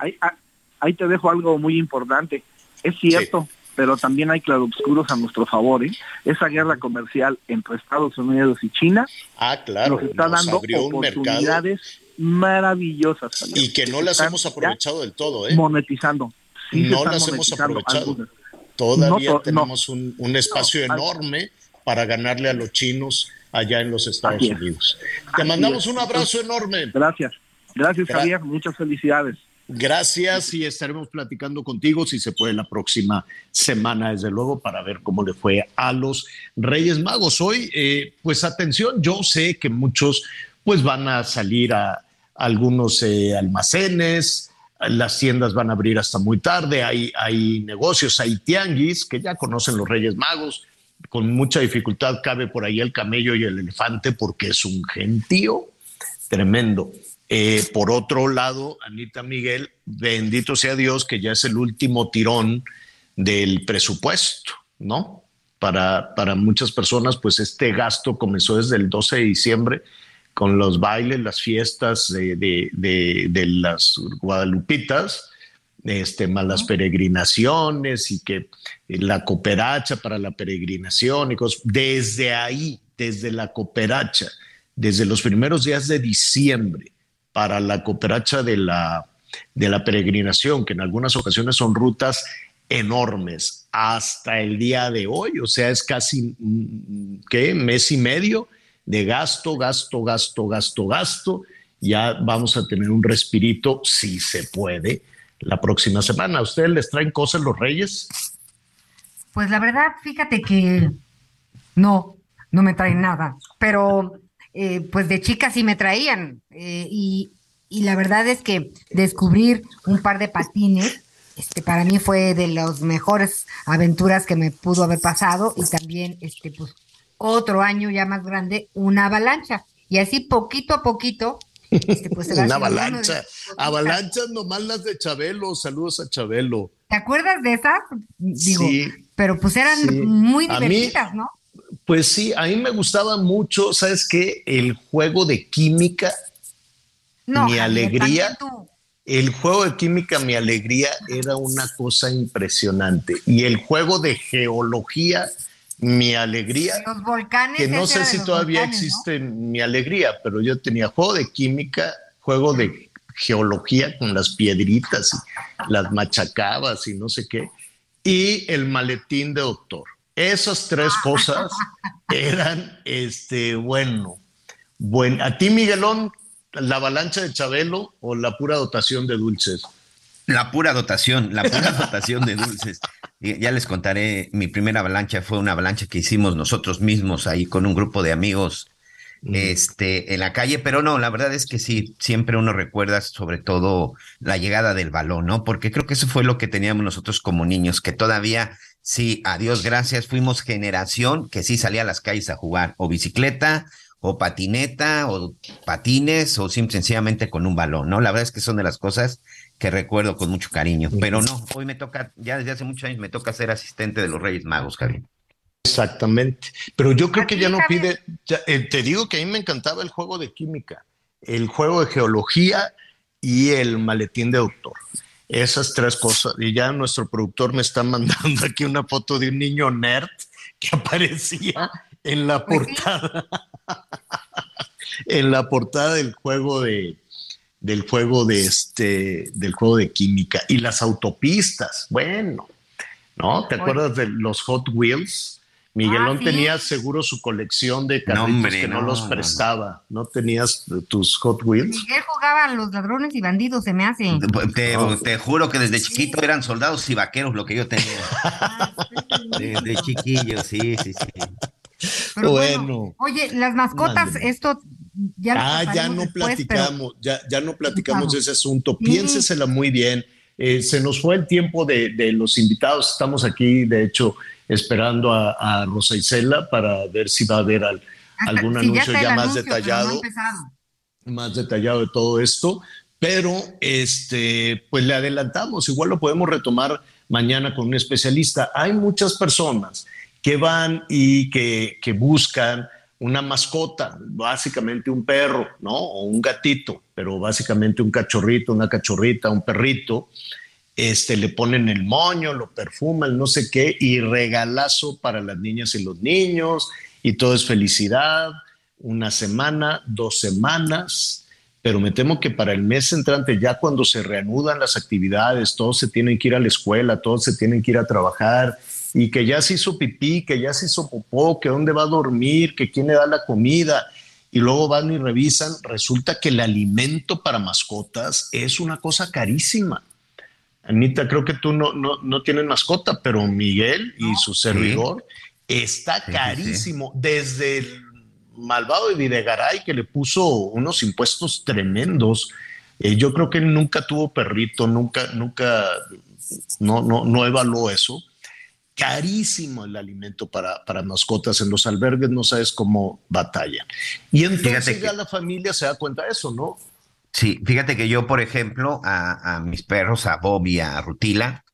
Ahí, te dejo algo muy importante. Es cierto, pero también hay claroscuros a nuestro favor. ¿eh? Esa guerra comercial entre Estados Unidos y China ah, claro, nos está dando oportunidades maravillosas. Y que no las hemos aprovechado del todo. ¿eh? Monetizando. no las hemos aprovechado. Todavía tenemos un, espacio enorme para ganarle a los chinos allá en los Estados Unidos. Te mandamos un abrazo enorme. Gracias. Gracias, Javier. Muchas felicidades. Gracias y estaremos platicando contigo si se puede la próxima semana, desde luego, para ver cómo le fue a los Reyes Magos. Hoy, eh, pues atención, yo sé que muchos pues van a salir a algunos eh, almacenes, las tiendas van a abrir hasta muy tarde, hay, hay negocios, hay tianguis que ya conocen los Reyes Magos, con mucha dificultad cabe por ahí el camello y el elefante porque es un gentío tremendo. Eh, por otro lado, Anita Miguel, bendito sea Dios que ya es el último tirón del presupuesto, ¿no? Para, para muchas personas, pues este gasto comenzó desde el 12 de diciembre con los bailes, las fiestas de, de, las guadalupitas, este, más las peregrinaciones y que la cooperacha para la peregrinación y cosas. Desde ahí, desde la cooperacha, desde los primeros días de diciembre, para la cooperacha de la, de la peregrinación, que en algunas ocasiones son rutas enormes, hasta el día de hoy, o sea, es casi, mm, ¿qué? Mes y medio de gasto, gasto, gasto, gasto, gasto. Ya vamos a tener un respirito, si se puede, la próxima semana. ¿A ustedes les traen cosas los reyes? Pues la verdad, fíjate que no, no me traen nada, pero eh, pues de chica sí me traían eh, y, y, la verdad es que descubrir un par de patines, este, para mí fue de las mejores aventuras que me pudo haber pasado y también este, pues, otro año ya más grande, una avalancha. Y así poquito a poquito, este, pues una avalancha. Avalanchas nomás las de Chabelo. Saludos a Chabelo. ¿Te acuerdas de esas? Digo, sí, pero pues eran muy divertidas, ¿no? Pues sí, a mí me gustaba mucho, ¿sabes qué? El juego de química, mi alegría. El juego de química, mi alegría, era una cosa impresionante. Y el juego de geología, mi alegría. Los volcanes. Que no sé si todavía existe mi alegría, pero yo tenía juego de química, juego de geología con las piedritas y las machacabas y no sé qué, y el maletín de doctor. Esas tres cosas eran, este, bueno, bueno. ¿A ti, Miguelón, la avalancha de Chabelo o la pura dotación de dulces? La pura dotación, la pura dotación de dulces. Ya les contaré, mi primera avalancha fue una avalancha que hicimos nosotros mismos ahí con un grupo de amigos este, en la calle, pero no, la verdad es que sí, siempre uno recuerda sobre todo la llegada del balón, ¿no? Porque creo que eso fue lo que teníamos nosotros como niños, que todavía, sí, a Dios gracias, fuimos generación que sí salía a las calles a jugar, o bicicleta, o patineta, o patines, o sencillamente con un balón, ¿no? La verdad es que son de las cosas que recuerdo con mucho cariño. Pero no, hoy me toca, ya desde hace muchos años me toca ser asistente de los Reyes Magos, Javier. Exactamente. Pero yo creo que ya no pide, eh, te digo que a mí me encantaba el juego de química, el juego de geología y el maletín de doctor. Esas tres cosas. Y ya nuestro productor me está mandando aquí una foto de un niño nerd que aparecía en la pues portada. en la portada del juego de, del juego de este, del juego de química y las autopistas. Bueno, ¿no? ¿Te acuerdas de los Hot Wheels? Miguelón ah, tenía seguro su colección de carritos que no, los prestaba. No. tenías tus Hot Wheels? Miguel jugaba a los ladrones y bandidos, se me hace. Te, juro que desde chiquito eran soldados y vaqueros lo que yo tenía. De, chiquillos, sí, sí, sí. bueno. Oye, las mascotas, esto ya Ah, ya no platicamos, ya, ya no platicamos de ese asunto. Piénsesela muy bien. Eh, se nos fue el tiempo de, los invitados. Estamos aquí, de hecho, esperando a, a Rosa Isela para ver si va a haber algún anuncio ya, más detallado. más detallado de todo esto. Pero este, pues le adelantamos, igual lo podemos retomar mañana con un especialista. Hay muchas personas que van y que, que buscan una mascota, básicamente un perro, ¿no? O un gatito, pero básicamente un cachorrito, una cachorrita, un perrito. Este, le ponen el moño, lo perfuman, no sé qué, y regalazo para las niñas y los niños, y todo es felicidad. Una semana, dos semanas, pero me temo que para el mes entrante, ya cuando se reanudan las actividades, todos se tienen que ir a la escuela, todos se tienen que ir a trabajar, y que ya se hizo pipí, que ya se hizo popó, que dónde va a dormir, que quién le da la comida, y luego van y revisan, resulta que el alimento para mascotas es una cosa carísima. Anita, creo que tú no, no, tienes mascota, pero Miguel y su servidor está carísimo. Desde el malvado de Videgaray que le puso unos impuestos tremendos. Eh, yo creo que nunca tuvo perrito, nunca, nunca, no, no, no evaluó eso carísimo el alimento para, para mascotas en los albergues, no sabes cómo batallan. Y entonces ya la familia se da cuenta de eso, ¿no? Sí, fíjate que yo, por ejemplo, a, mis perros, a Bob y a Rutila,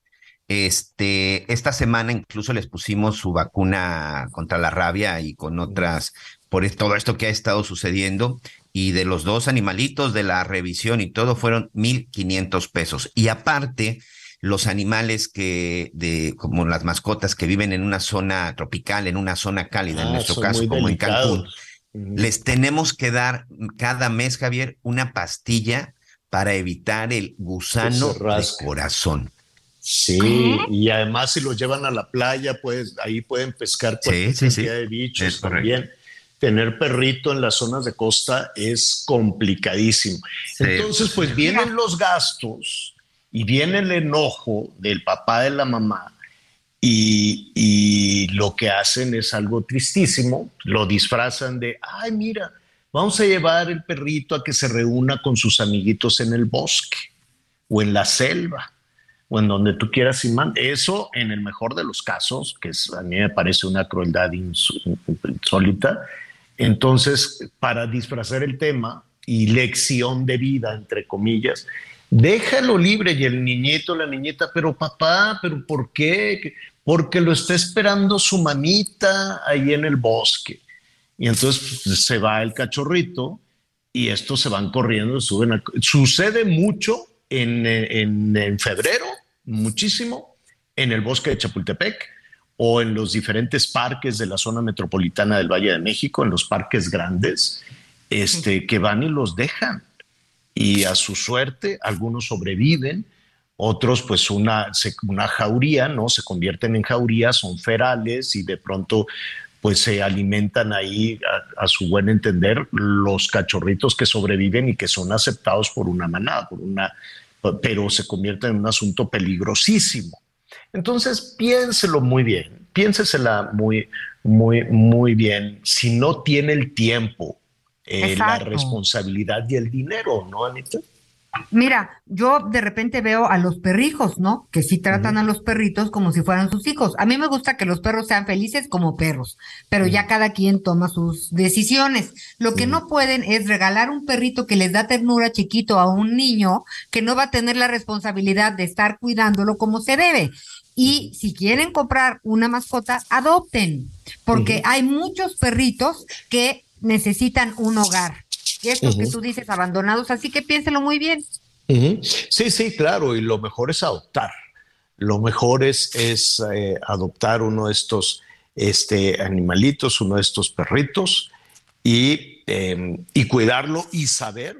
este, esta semana incluso les pusimos su vacuna contra la rabia y con otras, por todo esto que ha estado sucediendo. Y de los dos animalitos de la revisión y todo fueron 1.500 pesos. Y aparte, los animales que, de, como las mascotas que viven en una zona tropical, en una zona cálida, en ah, nuestro caso, como en Cancún, les tenemos que dar cada mes, Javier, una pastilla para evitar el gusano de corazón. Sí, y además si los llevan a la playa, pues ahí pueden pescar cualquier cantidad de bichos también. Tener perrito en las zonas de costa es complicadísimo. Entonces, pues vienen los gastos y viene el enojo del papá de la mamá y, y, lo que hacen es algo tristísimo, lo disfrazan de, ay, mira, vamos a llevar el perrito a que se reúna con sus amiguitos en el bosque o en la selva o en donde tú quieras y Eso, en el mejor de los casos, que a mí me parece una crueldad insólita. Entonces, para disfrazar el tema y lección de vida, entre comillas, déjalo libre y el niñito, la niñita, pero papá, pero ¿por qué? Porque lo está esperando su mamita ahí en el bosque. Y entonces pues, se va el cachorrito y estos se van corriendo, suben. Sucede mucho en, en, febrero, muchísimo, en el bosque de Chapultepec o en los diferentes parques de la zona metropolitana del Valle de México, en los parques grandes, este, que van y los dejan y a su suerte algunos sobreviven, otros pues una, una jauría, ¿no? Se convierten en jaurías, son ferales y de pronto pues se alimentan ahí a, su buen entender los cachorritos que sobreviven y que son aceptados por una manada, por una, pero se convierten en un asunto peligrosísimo. Entonces piénselo muy bien, piénsesela muy, muy, muy bien. Si no tiene el tiempo eh, la responsabilidad y el dinero, ¿no, Anita? Mira, yo de repente veo a los perrijos, ¿no? Que sí tratan a los perritos como si fueran sus hijos. A mí me gusta que los perros sean felices como perros, pero ya cada quien toma sus decisiones. Lo que no pueden es regalar un perrito que les da ternura chiquito a un niño que no va a tener la responsabilidad de estar cuidándolo como se debe. Y si quieren comprar una mascota, adopten, porque hay muchos perritos que necesitan un hogar. Y estos que tú dices abandonados, así que piénselo muy bien. Sí, sí, claro, y lo mejor es adoptar. Lo mejor es, es eh, adoptar uno de estos este, animalitos, uno de estos perritos, y, em, y cuidarlo y saber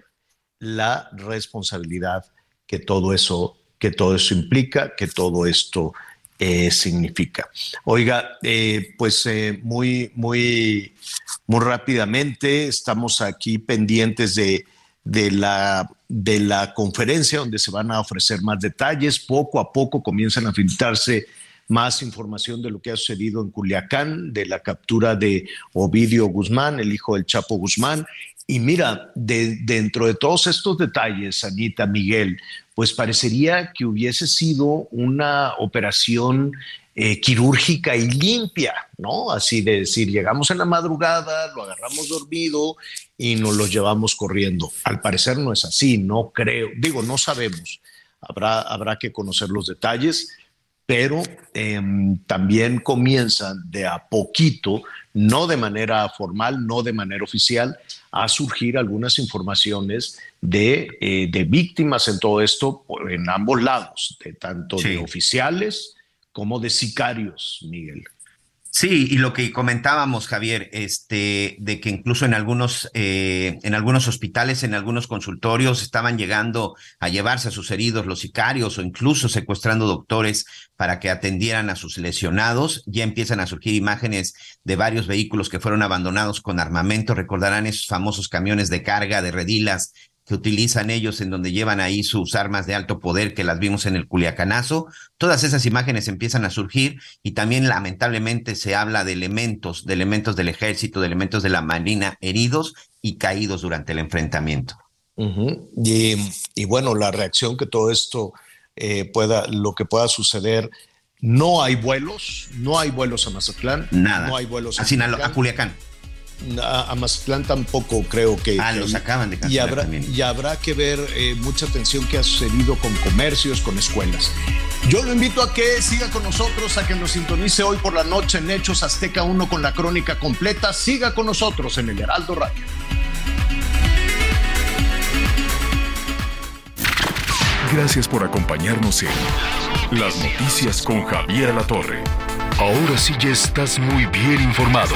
la responsabilidad que todo eso, que todo eso implica, que todo esto eh, significa. Oiga, eh, pues eh, muy, muy, muy rápidamente estamos aquí pendientes de, de, la, de la conferencia donde se van a ofrecer más detalles. Poco a poco comienzan a filtrarse más información de lo que ha sucedido en Culiacán, de la captura de Ovidio Guzmán, el hijo del Chapo Guzmán. Y mira, dentro de todos estos detalles, Anita, Miguel, pues parecería que hubiese sido una operación eh, quirúrgica y limpia, ¿no? Así de decir, llegamos en la madrugada, lo agarramos dormido y nos lo llevamos corriendo. Al parecer no es así, no creo, digo, no sabemos. Habrá, habrá que conocer los detalles, pero em, también comienzan de a poquito, no de manera formal, no de manera oficial, a surgir algunas informaciones de, eh, de víctimas en todo esto en ambos lados, de tanto de oficiales, como de sicarios, Miguel. Sí, y lo que comentábamos, Javier, este, de que incluso en algunos, eh, en algunos hospitales, en algunos consultorios, estaban llegando a llevarse a sus heridos los sicarios o incluso secuestrando doctores para que atendieran a sus lesionados. Ya empiezan a surgir imágenes de varios vehículos que fueron abandonados con armamento. Recordarán esos famosos camiones de carga de redilas que utilizan ellos en donde llevan ahí sus armas de alto poder que las vimos en el Culiacanazo. Todas esas imágenes empiezan a surgir y también lamentablemente se habla de elementos, de elementos del ejército, de elementos de la marina heridos y caídos durante el enfrentamiento. y, bueno, la reacción que todo esto eh, pueda, lo que pueda suceder, no hay vuelos, no hay vuelos a Mazatlán, nada, no hay vuelos a, a Culiacán a, Mazatlán tampoco creo que. Ah, los acaban de y habrá, y habrá que ver eh, mucha atención que ha sucedido con comercios, con escuelas. Yo lo invito a que siga con nosotros, a que nos sintonice hoy por la noche en Hechos Azteca 1 con la crónica completa. Siga con nosotros en el Heraldo Radio. Gracias por acompañarnos en Las Noticias con Javier La Torre. Ahora sí ya estás muy bien informado.